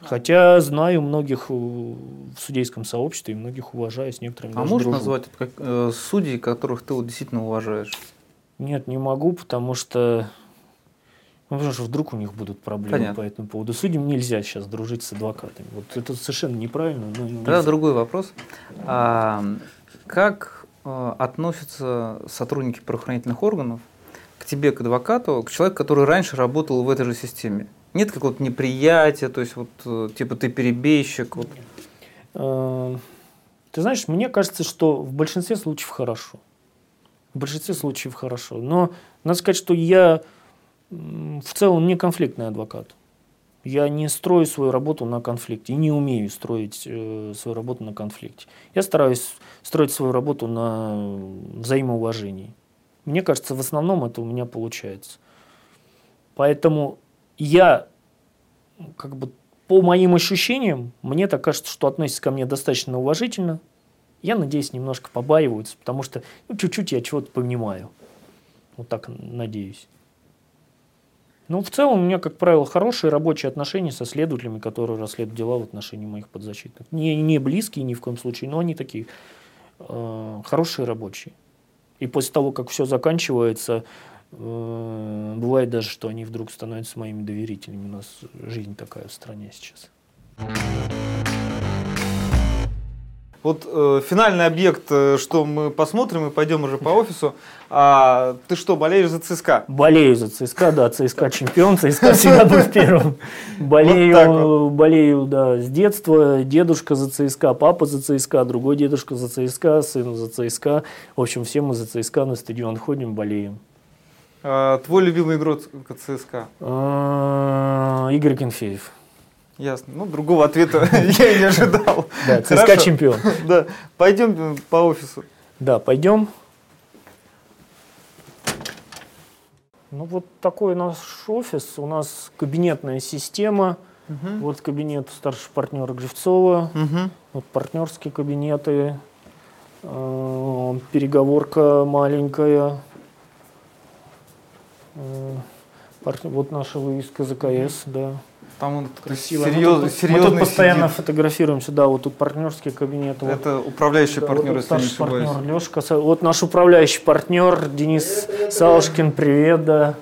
Хотя знаю многих э, в судейском сообществе и многих уважаю, с некоторыми А можешь дружу. назвать как, э, судей, которых ты вот действительно уважаешь? Нет, не могу, потому что ну, потому что вдруг у них будут проблемы Понятно. по этому поводу. Судьям нельзя сейчас дружить с адвокатами. Вот это совершенно неправильно. Но Тогда другой вопрос. А, как а, относятся сотрудники правоохранительных органов к тебе, к адвокату, к человеку, который раньше работал в этой же системе? Нет какого-то неприятия, то есть вот э, типа ты перебежчик? Вот. Э, ты знаешь, мне кажется, что в большинстве случаев хорошо. В большинстве случаев хорошо. Но надо сказать, что я в целом не конфликтный адвокат. Я не строю свою работу на конфликте не умею строить э, свою работу на конфликте. Я стараюсь строить свою работу на взаимоуважении. Мне кажется, в основном это у меня получается. Поэтому я, как бы, по моим ощущениям, мне так кажется, что относятся ко мне достаточно уважительно. Я надеюсь, немножко побаиваются, потому что ну, чуть-чуть я чего-то понимаю. Вот так надеюсь. Ну, в целом, у меня, как правило, хорошие рабочие отношения со следователями, которые расследуют дела в отношении моих подзащитных. Не, не близкие ни в коем случае, но они такие э, хорошие рабочие. И после того, как все заканчивается, э, бывает даже, что они вдруг становятся моими доверителями. У нас жизнь такая в стране сейчас. Вот э, финальный объект, э, что мы посмотрим и пойдем уже по офису. А ты что, болеешь за ЦСКА? Болею за ЦСКА, да, ЦСКА чемпион, ЦСКА всегда был первым. Болею, вот болею, да, с детства. Дедушка за ЦСКА, папа за ЦСКА, другой дедушка за ЦСКА, сын за ЦСКА. В общем, все мы за ЦСКА на стадион ходим, болеем. А, твой любимый игрок ЦСКА? А, Игорь Кенфеев. Ясно. Ну, другого ответа я и не ожидал. Да, ЦСКА чемпион. Да. Пойдем по офису. Да, пойдем. Ну, вот такой наш офис. У нас кабинетная система. Угу. Вот кабинет старшего партнера Гривцова. Угу. Вот партнерские кабинеты. Э, переговорка маленькая. Вот наша вывеска ЗКС, да. Там он красиво. Серьез, мы, тут, мы тут постоянно сидит. фотографируемся, да, вот тут партнерский кабинет. Это вот, управляющий да, партнер, вот если не партнер Лешка. Вот наш управляющий партнер Денис Салушкин, привет, да.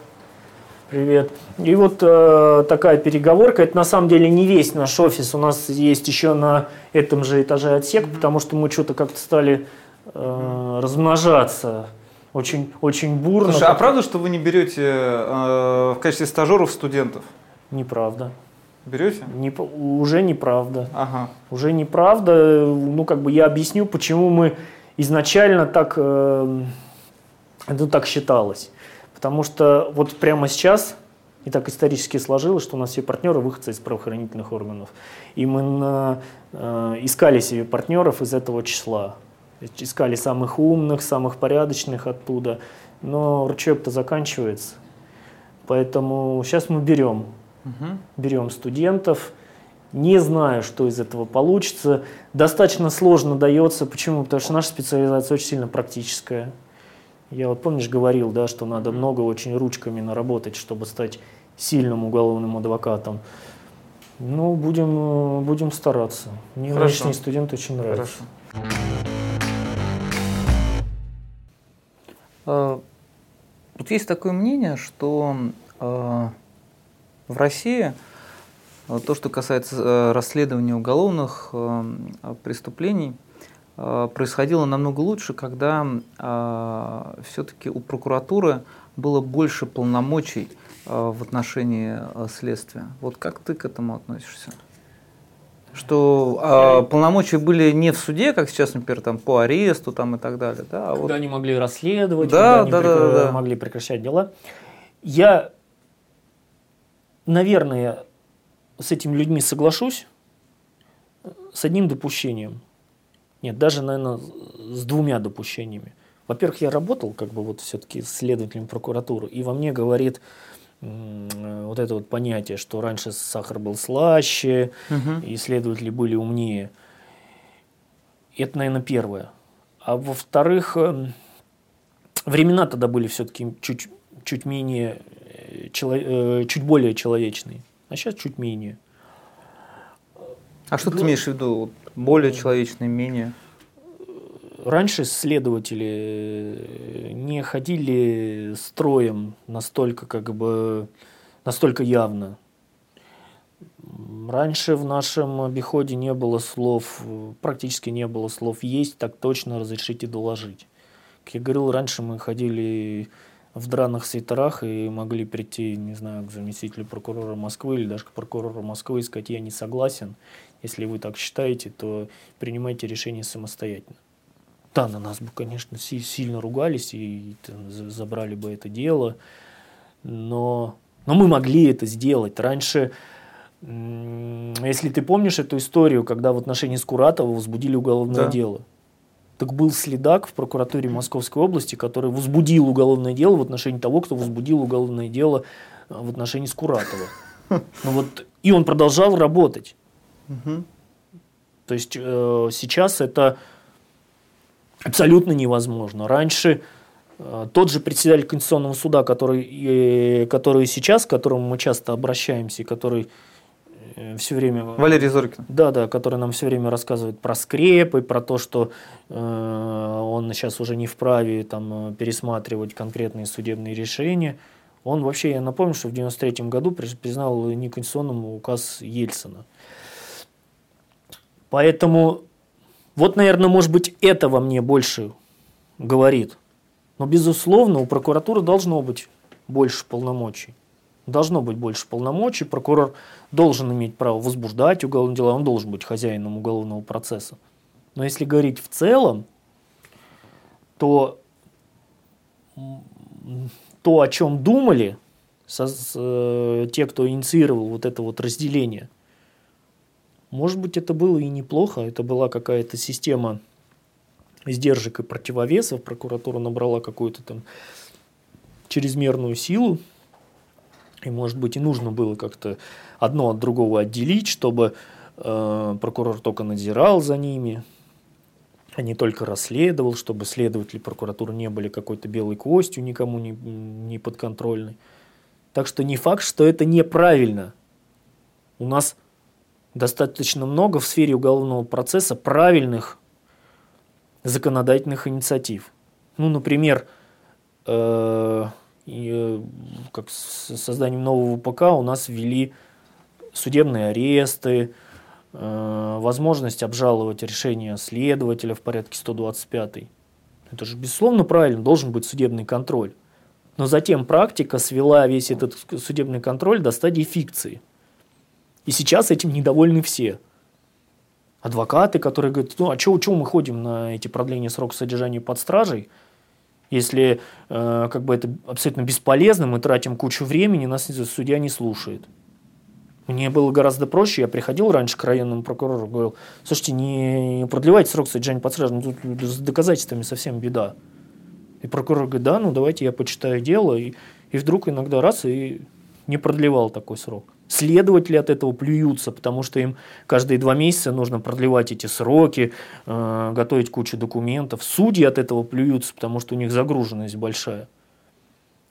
Привет. И вот э, такая переговорка. Это на самом деле не весь наш офис. У нас есть еще на этом же этаже отсек, потому что мы что-то как-то стали э, размножаться очень, очень бурно. Слушай, а правда, что вы не берете э, в качестве стажеров студентов? Неправда. Берете? Не, уже неправда. Ага. Уже неправда. Ну, как бы я объясню, почему мы изначально так, э, ну, так считалось. Потому что вот прямо сейчас, и так исторически сложилось, что у нас все партнеры выходцы из правоохранительных органов. И мы на, э, искали себе партнеров из этого числа. Искали самых умных, самых порядочных оттуда. Но ручеек-то заканчивается. Поэтому сейчас мы берем Угу. Берем студентов. Не знаю, что из этого получится. Достаточно сложно дается. Почему? Потому что наша специализация очень сильно практическая. Я вот, помнишь, говорил, да, что надо много очень ручками наработать, чтобы стать сильным уголовным адвокатом. Ну, будем, будем стараться. Мне Хорошо. нынешний студент очень нравится. Хорошо. Вот есть такое мнение, что а, в России э, то, что касается расследования уголовных преступлений, происходило намного лучше, когда все-таки у прокуратуры было больше полномочий в отношении следствия. Вот как ты к этому относишься? Что э, полномочия были не в суде, как сейчас, например, там, по аресту там, и так далее. Да, а когда вот... они могли расследовать, да, когда да, они да, прекр... да. могли прекращать дела. Я наверное, с этими людьми соглашусь, с одним допущением. Нет, даже, наверное, с двумя допущениями. Во-первых, я работал как бы вот все-таки следователем прокуратуры, и во мне говорит вот это вот понятие, что раньше сахар был слаще, угу. и следователи были умнее. Это, наверное, первое. А во-вторых, эм, времена тогда были все-таки чуть, чуть менее чело, э, чуть более человечный, а сейчас чуть менее. А что ты имеешь в виду? Более человечный, менее? Раньше следователи э, не ходили строем настолько как бы настолько явно. Раньше в нашем обиходе не было слов, практически не было слов «есть», «так точно», «разрешите доложить». Как я говорил, раньше мы ходили в драных свитерах и могли прийти, не знаю, к заместителю прокурора Москвы или даже к прокурору Москвы и сказать, я не согласен. Если вы так считаете, то принимайте решение самостоятельно. Да, на нас бы, конечно, сильно ругались и забрали бы это дело, но, но мы могли это сделать. Раньше, если ты помнишь эту историю, когда в отношении Скуратова возбудили уголовное да. дело, так был следак в прокуратуре Московской области, который возбудил уголовное дело в отношении того, кто возбудил уголовное дело э, в отношении Скуратова. Ну вот, и он продолжал работать. То есть э, сейчас это абсолютно невозможно. Раньше э, тот же председатель Конституционного суда, который, э, который сейчас, к которому мы часто обращаемся, и который Э, все время... Валерий Зоркин. Да, да, который нам все время рассказывает про скрепы, про то, что э, он сейчас уже не вправе там, пересматривать конкретные судебные решения. Он вообще, я напомню, что в 1993 году признал неконституционным указ Ельцина. Поэтому Вот, наверное, может быть, это во мне больше говорит. Но, безусловно, у прокуратуры должно быть больше полномочий. Должно быть больше полномочий. Прокурор должен иметь право возбуждать уголовные дела, он должен быть хозяином уголовного процесса. Но если говорить в целом, то то, о чем думали со, с, э, те, кто инициировал вот это вот разделение, может быть, это было и неплохо, это была какая-то система сдержек и противовесов, прокуратура набрала какую-то там чрезмерную силу, и, может быть, и нужно было как-то одно от другого отделить, чтобы э, прокурор только надзирал за ними, а не только расследовал, чтобы следователи прокуратуры не были какой-то белой костью, никому не, не подконтрольной. Так что не факт, что это неправильно. У нас достаточно много в сфере уголовного процесса правильных законодательных инициатив. Ну, например, э, э, как с созданием нового ВПК у нас ввели судебные аресты, Э, возможность обжаловать решение следователя в порядке 125. Это же, безусловно, правильно, должен быть судебный контроль. Но затем практика свела весь этот судебный контроль до стадии фикции. И сейчас этим недовольны все. Адвокаты, которые говорят, ну а что мы ходим на эти продления срока содержания под стражей, если э, как бы это абсолютно бесполезно, мы тратим кучу времени, нас судья не слушает. Мне было гораздо проще, я приходил раньше к районному прокурору, говорил, слушайте, не продлевайте срок содержания под стражей, ну, тут с доказательствами совсем беда. И прокурор говорит, да, ну давайте я почитаю дело, и, и вдруг иногда раз и не продлевал такой срок. Следователи от этого плюются, потому что им каждые два месяца нужно продлевать эти сроки, э, готовить кучу документов. Судьи от этого плюются, потому что у них загруженность большая.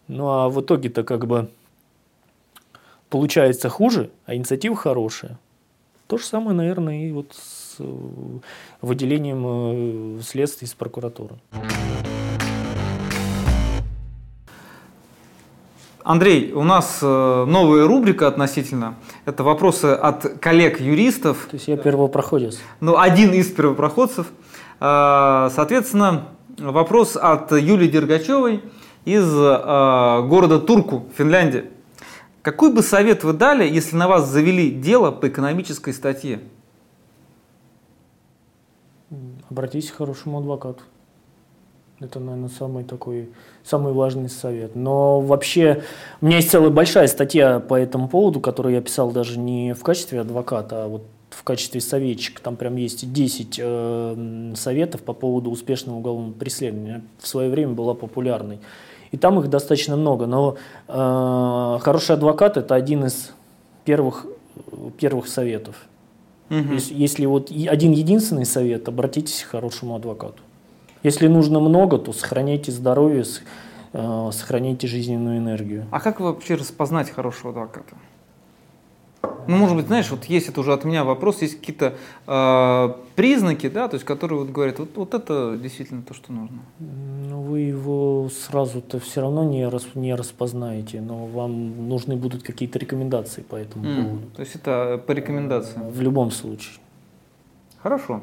Ну а в итоге-то как бы получается хуже, а инициатива хорошая. То же самое, наверное, и вот с э, выделением э, следствий из прокуратуры. Андрей, у нас э, новая рубрика относительно. Это вопросы от коллег-юристов. То есть я первопроходец. Ну, один из первопроходцев. Соответственно, вопрос от Юлии Дергачевой из города Турку, Финляндия. Какой бы совет вы дали, если на вас завели дело по экономической статье? Обратитесь к хорошему адвокату. Это, наверное, самый такой, самый важный совет. Но вообще, у меня есть целая большая статья по этому поводу, которую я писал даже не в качестве адвоката, а вот в качестве советчика. Там прям есть 10 э, советов по поводу успешного уголовного преследования. В свое время была популярной. И там их достаточно много. Но э, хороший адвокат – это один из первых, первых советов. Угу. Если, если вот один единственный совет, обратитесь к хорошему адвокату. Если нужно много, то сохраняйте здоровье, э, сохраняйте жизненную энергию. А как вообще распознать хорошего адвоката? Ну, может быть, знаешь, вот есть это уже от меня вопрос, есть какие-то э, признаки, да, то есть, которые вот говорят, вот, вот это действительно то, что нужно. Ну, вы его сразу-то все равно не, рас, не распознаете, но вам нужны будут какие-то рекомендации по этому mm, поводу. То есть это по рекомендации? В любом случае. Хорошо.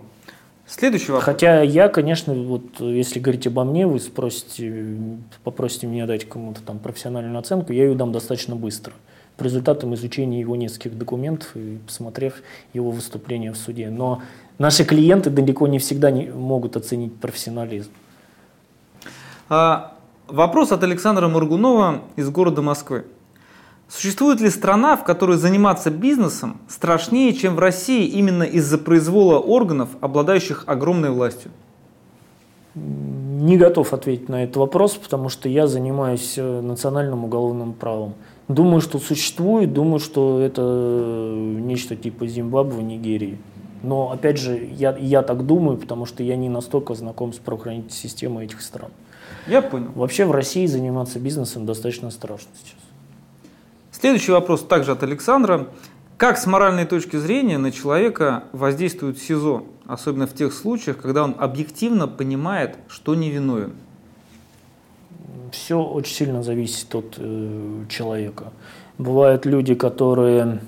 Следующий вопрос. Хотя я, конечно, вот если говорить обо мне, вы спросите, попросите меня дать кому-то там профессиональную оценку, я ее дам достаточно быстро по результатам изучения его нескольких документов и посмотрев его выступление в суде. Но наши клиенты далеко не всегда не могут оценить профессионализм. А, вопрос от Александра Моргунова из города Москвы. Существует ли страна, в которой заниматься бизнесом страшнее, чем в России именно из-за произвола органов, обладающих огромной властью? Не готов ответить на этот вопрос, потому что я занимаюсь э, национальным уголовным правом. Думаю, что существует, думаю, что это нечто типа Зимбабве, Нигерии. Но, опять же, я, я так думаю, потому что я не настолько знаком с правоохранительной системой этих стран. Я понял. Вообще в России заниматься бизнесом достаточно страшно сейчас. Следующий вопрос также от Александра. Как с моральной точки зрения на человека воздействует СИЗО, особенно в тех случаях, когда он объективно понимает, что невиновен? все очень сильно зависит от э, человека. Бывают люди, которые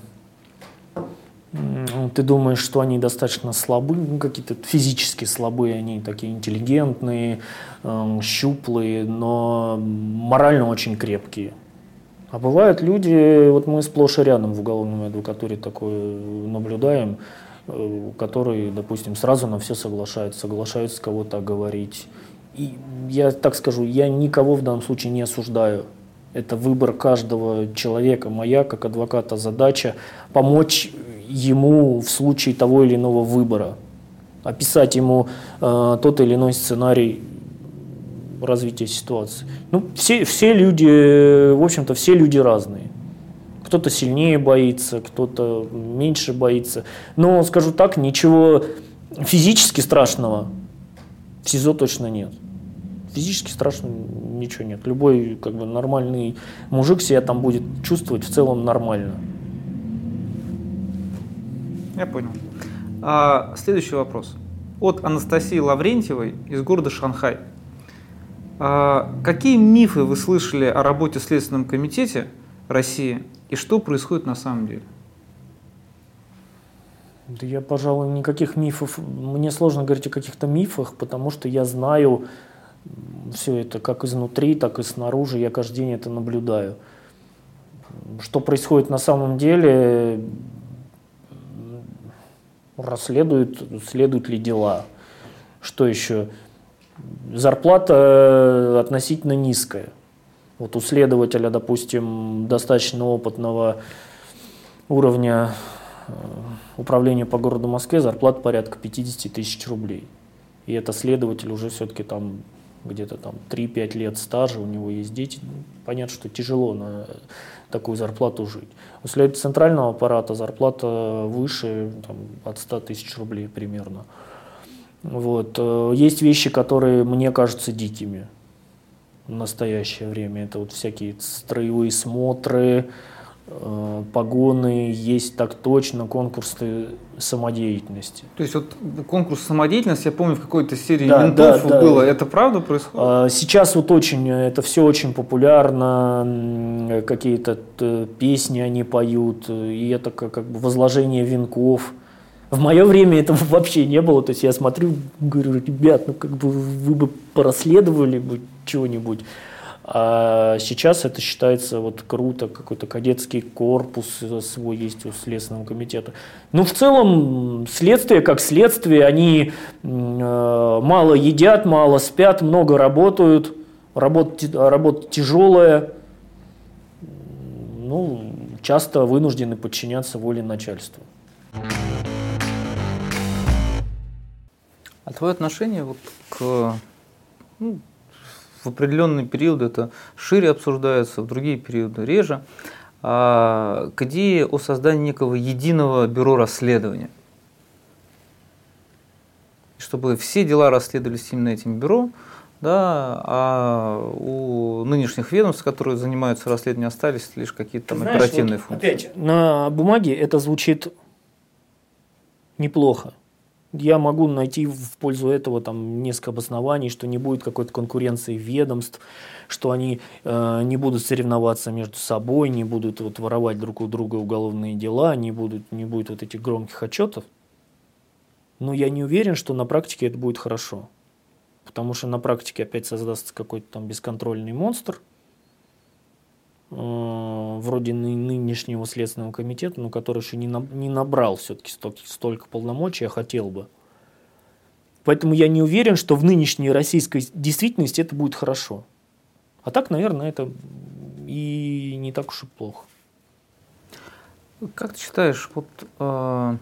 Ты думаешь, что они достаточно слабы, какие-то физически слабые, они такие интеллигентные, э, щуплые, но морально очень крепкие. А бывают люди, вот мы сплошь и рядом в уголовной адвокатуре такое наблюдаем, э, которые, допустим, сразу на все соглашаются, соглашаются кого-то говорить. И я так скажу, я никого в данном случае не осуждаю. Это выбор каждого человека. Моя, как адвоката, задача помочь ему в случае того или иного выбора, описать ему э, тот или иной сценарий развития ситуации. Ну, все, все люди, в общем-то, все люди разные. Кто-то сильнее боится, кто-то меньше боится. Но, скажу так, ничего физически страшного в СИЗО точно нет. Физически страшного ничего нет. Любой как бы, нормальный мужик себя там будет чувствовать в целом нормально. Я понял. А, следующий вопрос. От Анастасии Лаврентьевой из города Шанхай. А, какие мифы вы слышали о работе в Следственном комитете России и что происходит на самом деле? Да я, пожалуй, никаких мифов, мне сложно говорить о каких-то мифах, потому что я знаю все это как изнутри, так и снаружи, я каждый день это наблюдаю. Что происходит на самом деле, расследуют, следуют ли дела. Что еще? Зарплата э, относительно низкая. Вот у следователя, допустим, достаточно опытного уровня э, управления по городу Москве зарплата порядка 50 тысяч рублей. И это следователь уже все-таки там где-то там 3-5 лет стажа, у него есть дети. Понятно, что тяжело на такую зарплату жить. У следователя центрального аппарата зарплата выше там, от 100 тысяч рублей примерно. Вот. Э, есть вещи, которые мне кажутся дикими в настоящее время. Это вот всякие строевые смотры, Э, погоны, есть так точно конкурсы самодеятельности. То есть вот конкурс самодеятельности, я помню, в какой-то серии да, ментов да, было, да. это правда происходит? А, сейчас вот очень, это все очень популярно, какие-то песни они поют, и это как, как бы возложение венков. В мое время этого вообще не было, то есть я смотрю, говорю, ребят, ну как бы вы бы порасследовали бы чего-нибудь. А сейчас это считается вот круто, какой-то кадетский корпус свой есть у Следственного комитета. Ну, в целом, следствие как следствие, они э, мало едят, мало спят, много работают, работа, работа тяжелая, ну, часто вынуждены подчиняться воле начальства. А твое отношение вот к ну, в определенный период это шире обсуждается, в другие периоды реже, а, к идее о создании некого единого бюро расследования. Чтобы все дела расследовались именно этим бюро, да, а у нынешних ведомств, которые занимаются расследованием, остались лишь какие-то там Знаешь, оперативные вот, функции. Опять, на бумаге это звучит неплохо я могу найти в пользу этого там несколько обоснований, что не будет какой-то конкуренции ведомств, что они э, не будут соревноваться между собой, не будут вот воровать друг у друга уголовные дела, не, будут, не будет вот этих громких отчетов. Но я не уверен, что на практике это будет хорошо. Потому что на практике опять создастся какой-то там бесконтрольный монстр – вроде нынешнего Следственного комитета, но который еще не, на, не набрал все-таки столько, столько полномочий, я хотел бы. Поэтому я не уверен, что в нынешней российской действительности это будет хорошо. А так, наверное, это и не так уж и плохо. Как ты считаешь, вот э,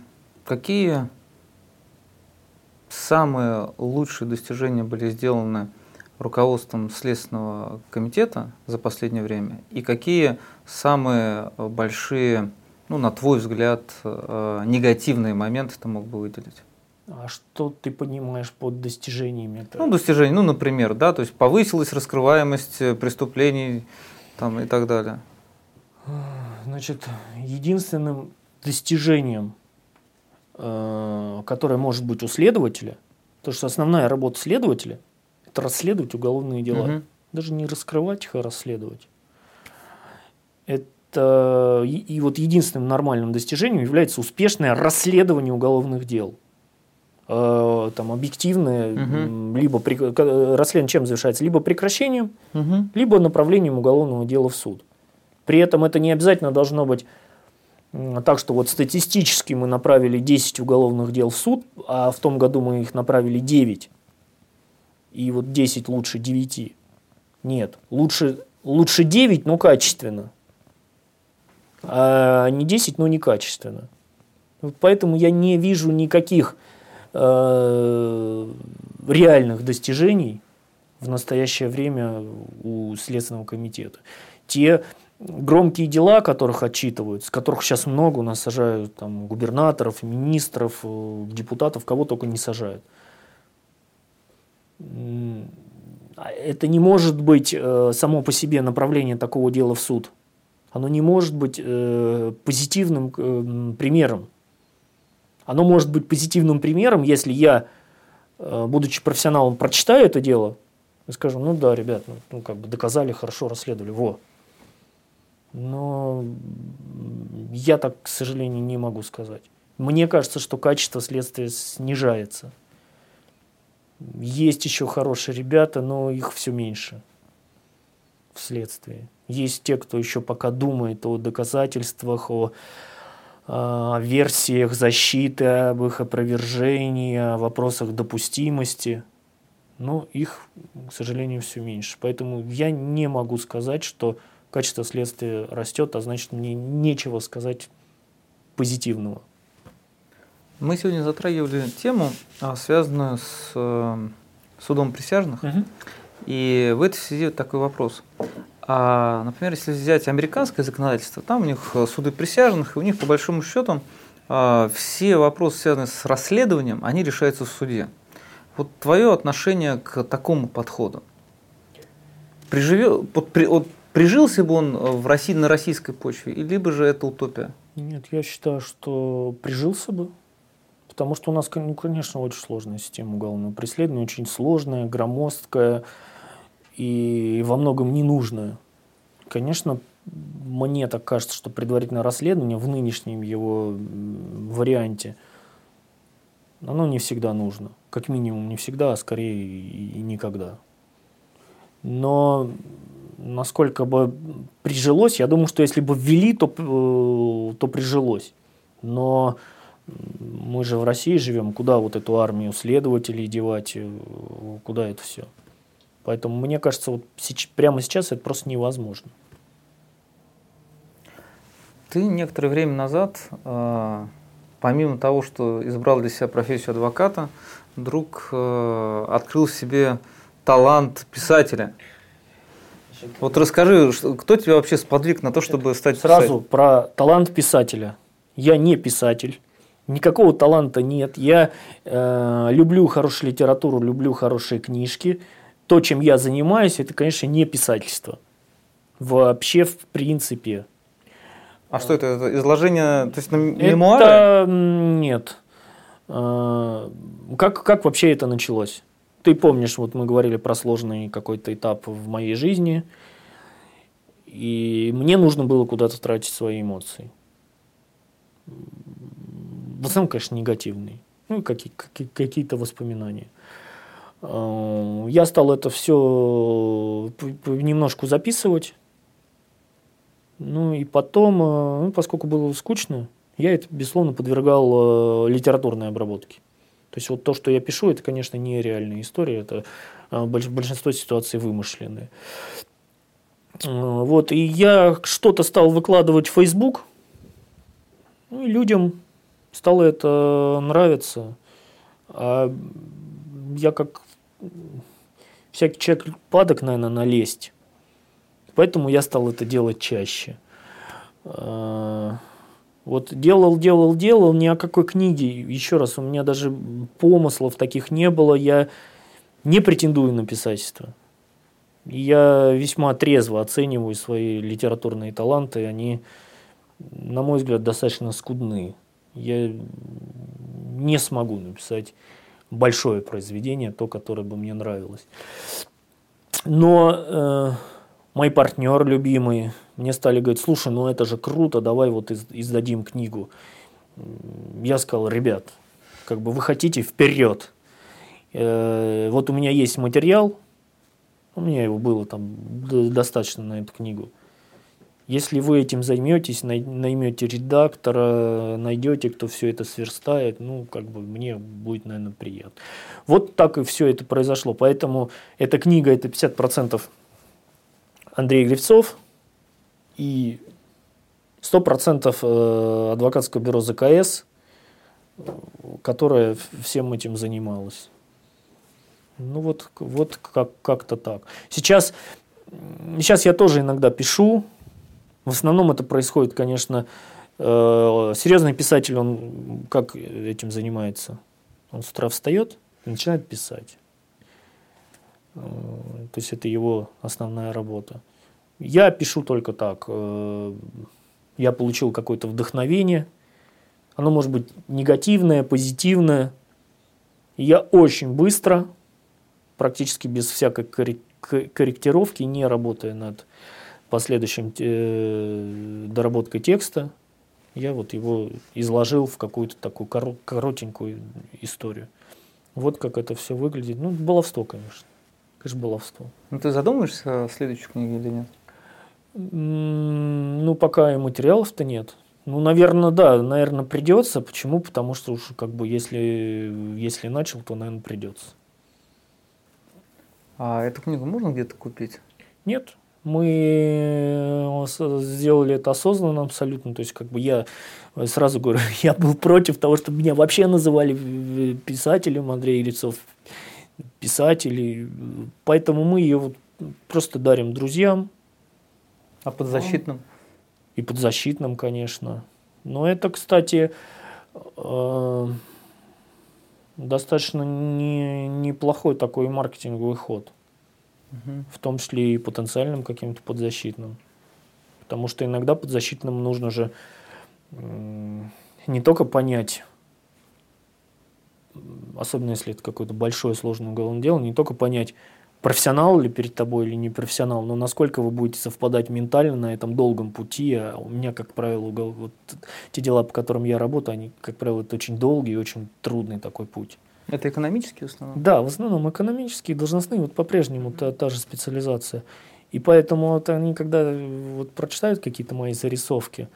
какие самые лучшие достижения были сделаны руководством Следственного комитета за последнее время и какие самые большие, ну, на твой взгляд, э, негативные моменты ты мог бы выделить? А что ты понимаешь под достижениями? Ну, достижения, ну, например, да, то есть повысилась раскрываемость э, преступлений там, и так далее. Значит, единственным достижением, э, которое может быть у следователя, то что основная работа следователя – расследовать уголовные дела. Угу. Даже не раскрывать их, а расследовать. Это и, и вот единственным нормальным достижением является успешное расследование уголовных дел. Э, там объективное, угу. либо при, расследование чем завершается? Либо прекращением, угу. либо направлением уголовного дела в суд. При этом это не обязательно должно быть так, что вот статистически мы направили 10 уголовных дел в суд, а в том году мы их направили 9. И вот 10 лучше 9. Нет, лучше, лучше 9, но качественно. А не 10, но некачественно. Вот поэтому я не вижу никаких э, реальных достижений в настоящее время у Следственного комитета. Те громкие дела, которых отчитывают, с которых сейчас много у нас сажают там, губернаторов, министров, э, депутатов, кого только не сажают. Это не может быть э, само по себе направление такого дела в суд. Оно не может быть э, позитивным э, примером. Оно может быть позитивным примером, если я, э, будучи профессионалом, прочитаю это дело и скажу, ну да, ребят, ну, ну как бы доказали, хорошо расследовали, во. Но я так, к сожалению, не могу сказать. Мне кажется, что качество следствия снижается. Есть еще хорошие ребята, но их все меньше в следствии. Есть те, кто еще пока думает о доказательствах, о, о версиях защиты, об их опровержении, о вопросах допустимости. Но их, к сожалению, все меньше. Поэтому я не могу сказать, что качество следствия растет, а значит мне нечего сказать позитивного. Мы сегодня затрагивали тему, а, связанную с э, судом присяжных. Угу. И в этой связи такой вопрос. А, например, если взять американское законодательство, там у них суды присяжных, и у них по большому счету а, все вопросы, связанные с расследованием, они решаются в суде. Вот твое отношение к такому подходу? Приживе, вот, при, вот, Прижился бы он э, в России на российской почве, либо же это утопия? Нет, я считаю, что прижился бы. Потому что у нас, ну, конечно, очень сложная система уголовного преследования, очень сложная, громоздкая и во многом ненужная. Конечно, мне так кажется, что предварительное расследование в нынешнем его варианте, оно не всегда нужно. Как минимум не всегда, а скорее и никогда. Но насколько бы прижилось, я думаю, что если бы ввели, то, э, то прижилось. Но мы же в России живем, куда вот эту армию следователей девать, э, куда это все. Поэтому мне кажется, вот прямо сейчас это просто невозможно. Ты некоторое время назад, э, помимо того, что избрал для себя профессию адвоката, вдруг открыл в себе талант писателя. Вот расскажи, кто тебя вообще сподвиг на то, чтобы стать Сразу писателем? про талант писателя. Я не писатель. Никакого таланта нет. Я э, люблю хорошую литературу, люблю хорошие книжки. То, чем я занимаюсь, это, конечно, не писательство. Вообще, в принципе. А что это? это изложение, то есть мемуары? Это нет. Э, как, как вообще это началось? Ты помнишь, вот мы говорили про сложный какой-то этап в моей жизни, и мне нужно было куда-то тратить свои эмоции. В основном, конечно, негативные. Ну, какие, какие-то воспоминания. Э, я стал это все немножко записывать. Ну и потом, э, ну, поскольку было скучно, я это, безусловно, подвергал э, литературной обработке. То есть вот то, что я пишу, это, конечно, не реальная история, это а, большинство ситуаций вымышленные. Вот, и я что-то стал выкладывать в Facebook, ну, и людям стало это нравиться. А я как всякий человек падок, наверное, налезть. Поэтому я стал это делать чаще. А, вот делал, делал, делал, ни о какой книге. Еще раз, у меня даже помыслов таких не было. Я не претендую на писательство. Я весьма трезво оцениваю свои литературные таланты. Они, на мой взгляд, достаточно скудные. Я не смогу написать большое произведение, то, которое бы мне нравилось. Но э, мой партнер любимый, мне стали говорить, слушай, ну это же круто, давай вот издадим книгу. Я сказал, ребят, как бы вы хотите, вперед. Э, вот у меня есть материал, у меня его было там достаточно на эту книгу. Если вы этим займетесь, наймете редактора, найдете, кто все это сверстает, ну, как бы мне будет, наверное, приятно. Вот так и все это произошло. Поэтому эта книга – это 50% Андрей Гривцов и 100% э, адвокатское бюро ЗКС, которое всем этим занималось. Ну вот, вот как, как-то так. Сейчас, сейчас я тоже иногда пишу. В основном это происходит, конечно, э, серьезный писатель, он как этим занимается? Он с утра встает и начинает писать. Э, то есть это его основная работа. Я пишу только так. Э, я получил какое-то вдохновение. Оно может быть негативное, позитивное. Я очень быстро практически без всякой корректировки, не работая над последующим э, доработкой текста, я вот его изложил в какую-то такую коротенькую историю. Вот как это все выглядит. Ну, баловство, конечно. Конечно, баловство. Ну, ты задумаешься о следующей книге или нет? Ну, пока и материалов-то нет. Ну, наверное, да, наверное, придется. Почему? Потому что уж как бы если, если начал, то, наверное, придется. А эту книгу можно где-то купить? Нет. Мы э, сделали это осознанно абсолютно. То есть, как бы я сразу говорю, я был против того, чтобы меня вообще называли писателем Андрей Лицов, писателей. Поэтому мы ее просто дарим друзьям. А подзащитным? И подзащитным, конечно. Но это, кстати, э, достаточно не, неплохой такой маркетинговый ход. Угу. В том числе и потенциальным каким-то подзащитным. Потому что иногда подзащитным нужно же не только понять, особенно если это какое-то большое сложное уголовное дело, не только понять, профессионал ли перед тобой или не профессионал, но насколько вы будете совпадать ментально на этом долгом пути. А у меня, как правило, вот те дела, по которым я работаю, они, как правило, это очень долгий и очень трудный такой путь. Это экономические в основном? Да, в основном экономические, должностные, вот по-прежнему та, та же специализация. И поэтому вот они, когда вот прочитают какие-то мои зарисовки,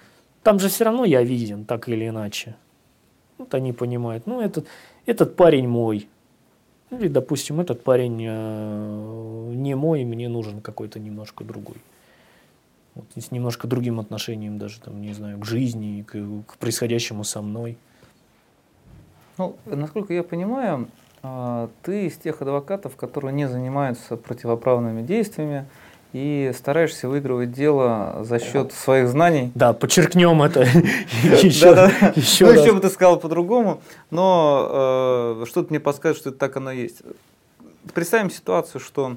там же все равно я виден, так или иначе. Вот они понимают, ну, этот, этот парень мой, или, допустим, этот парень э, не мой, мне нужен какой-то немножко другой. Вот, с немножко другим отношением даже, там, не знаю, к жизни, к, к происходящему со мной. Ну, насколько я понимаю, э, ты из тех адвокатов, которые не занимаются противоправными действиями, и стараешься выигрывать дело за счет своих знаний. Да, подчеркнем это еще, да, да. еще ну, раз. еще бы ты сказал по-другому, но э, что-то мне подскажет, что это так оно есть. Представим ситуацию, что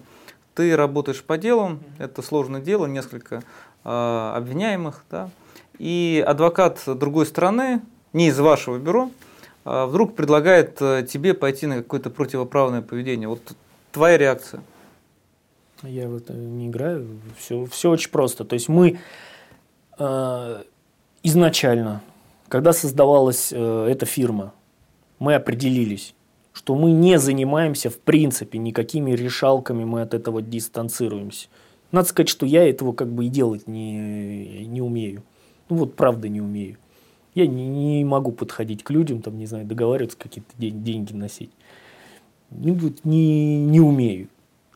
ты работаешь по делу, это сложное дело, несколько э, обвиняемых, да, и адвокат другой стороны, не из вашего бюро, вдруг предлагает э, тебе пойти на какое-то противоправное поведение. Вот твоя реакция – я в это не играю. Все, все очень просто. То есть мы э, изначально, когда создавалась э, эта фирма, мы определились, что мы не занимаемся в принципе никакими решалками, мы от этого дистанцируемся. Надо сказать, что я этого как бы и делать не, не умею. Ну вот правда не умею. Я не, не могу подходить к людям, там, не знаю, договариваться, какие-то день, деньги носить. Ну, вот не, не умею.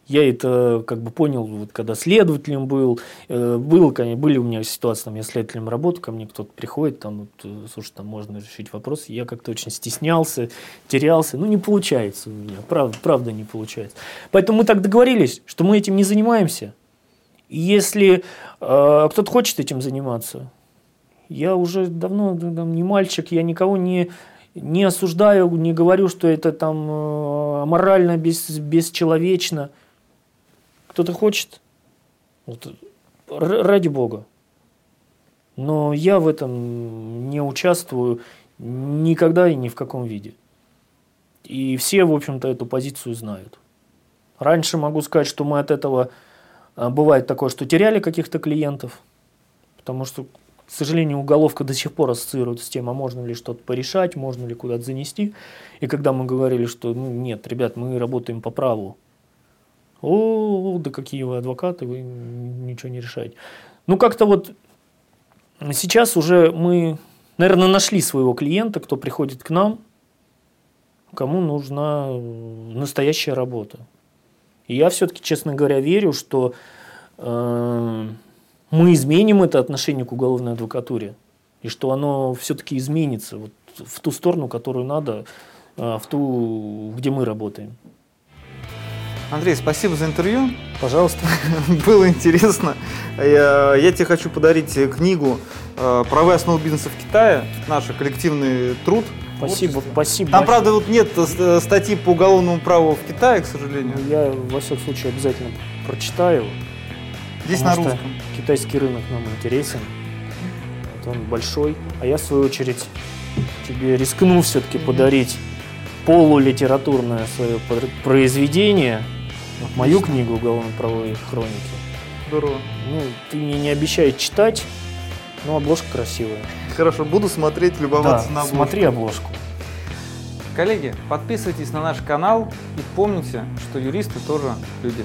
Я это как бы понял, вот когда следователем был, э, был, конечно, были у меня ситуации, там, я следователем работаю, ко мне кто-то приходит, там, вот, э, слушай, там можно решить вопрос, я как-то очень стеснялся, терялся, ну не получается у меня, правда, правда не получается. Поэтому мы так договорились, что мы этим не занимаемся. И если э, кто-то хочет этим заниматься, я уже давно там, не мальчик, я никого не, не осуждаю, не говорю, что это там э, морально, без, бесчеловечно – кто-то хочет, вот, ради бога. Но я в этом не участвую никогда и ни в каком виде. И все, в общем-то, эту позицию знают. Раньше могу сказать, что мы от этого а, бывает такое, что теряли каких-то клиентов. Потому что, к сожалению, уголовка до сих пор ассоциируется с тем, а можно ли что-то порешать, можно ли куда-то занести. И когда мы говорили, что ну, нет, ребят, мы работаем по праву. О, да какие вы адвокаты, вы ничего не решаете. Ну, как-то вот сейчас уже мы, наверное, нашли своего клиента, кто приходит к нам, кому нужна настоящая работа. И я все-таки, честно говоря, верю, что э, мы изменим это отношение к уголовной адвокатуре. И что оно все-таки изменится вот, в ту сторону, которую надо, э, в ту, где мы работаем. Андрей, спасибо за интервью. Пожалуйста. Было интересно. Я, я тебе хочу подарить книгу э, «Правы основы бизнеса в Китае». Наш коллективный труд. Спасибо, спасибо. Там, правда, вот нет э, статьи по уголовному праву в Китае, к сожалению. Я, во всяком случае, обязательно прочитаю. Здесь на русском. Китайский рынок нам интересен. Вот он большой. А я, в свою очередь, тебе рискну все-таки подарить полулитературное свое произведение – мою книгу «Уголовно-правовые хроники». Здорово. Ну, ты мне не обещай читать, но обложка красивая. Хорошо, буду смотреть, любоваться да, на обложку. смотри обложку. Коллеги, подписывайтесь на наш канал и помните, что юристы тоже люди.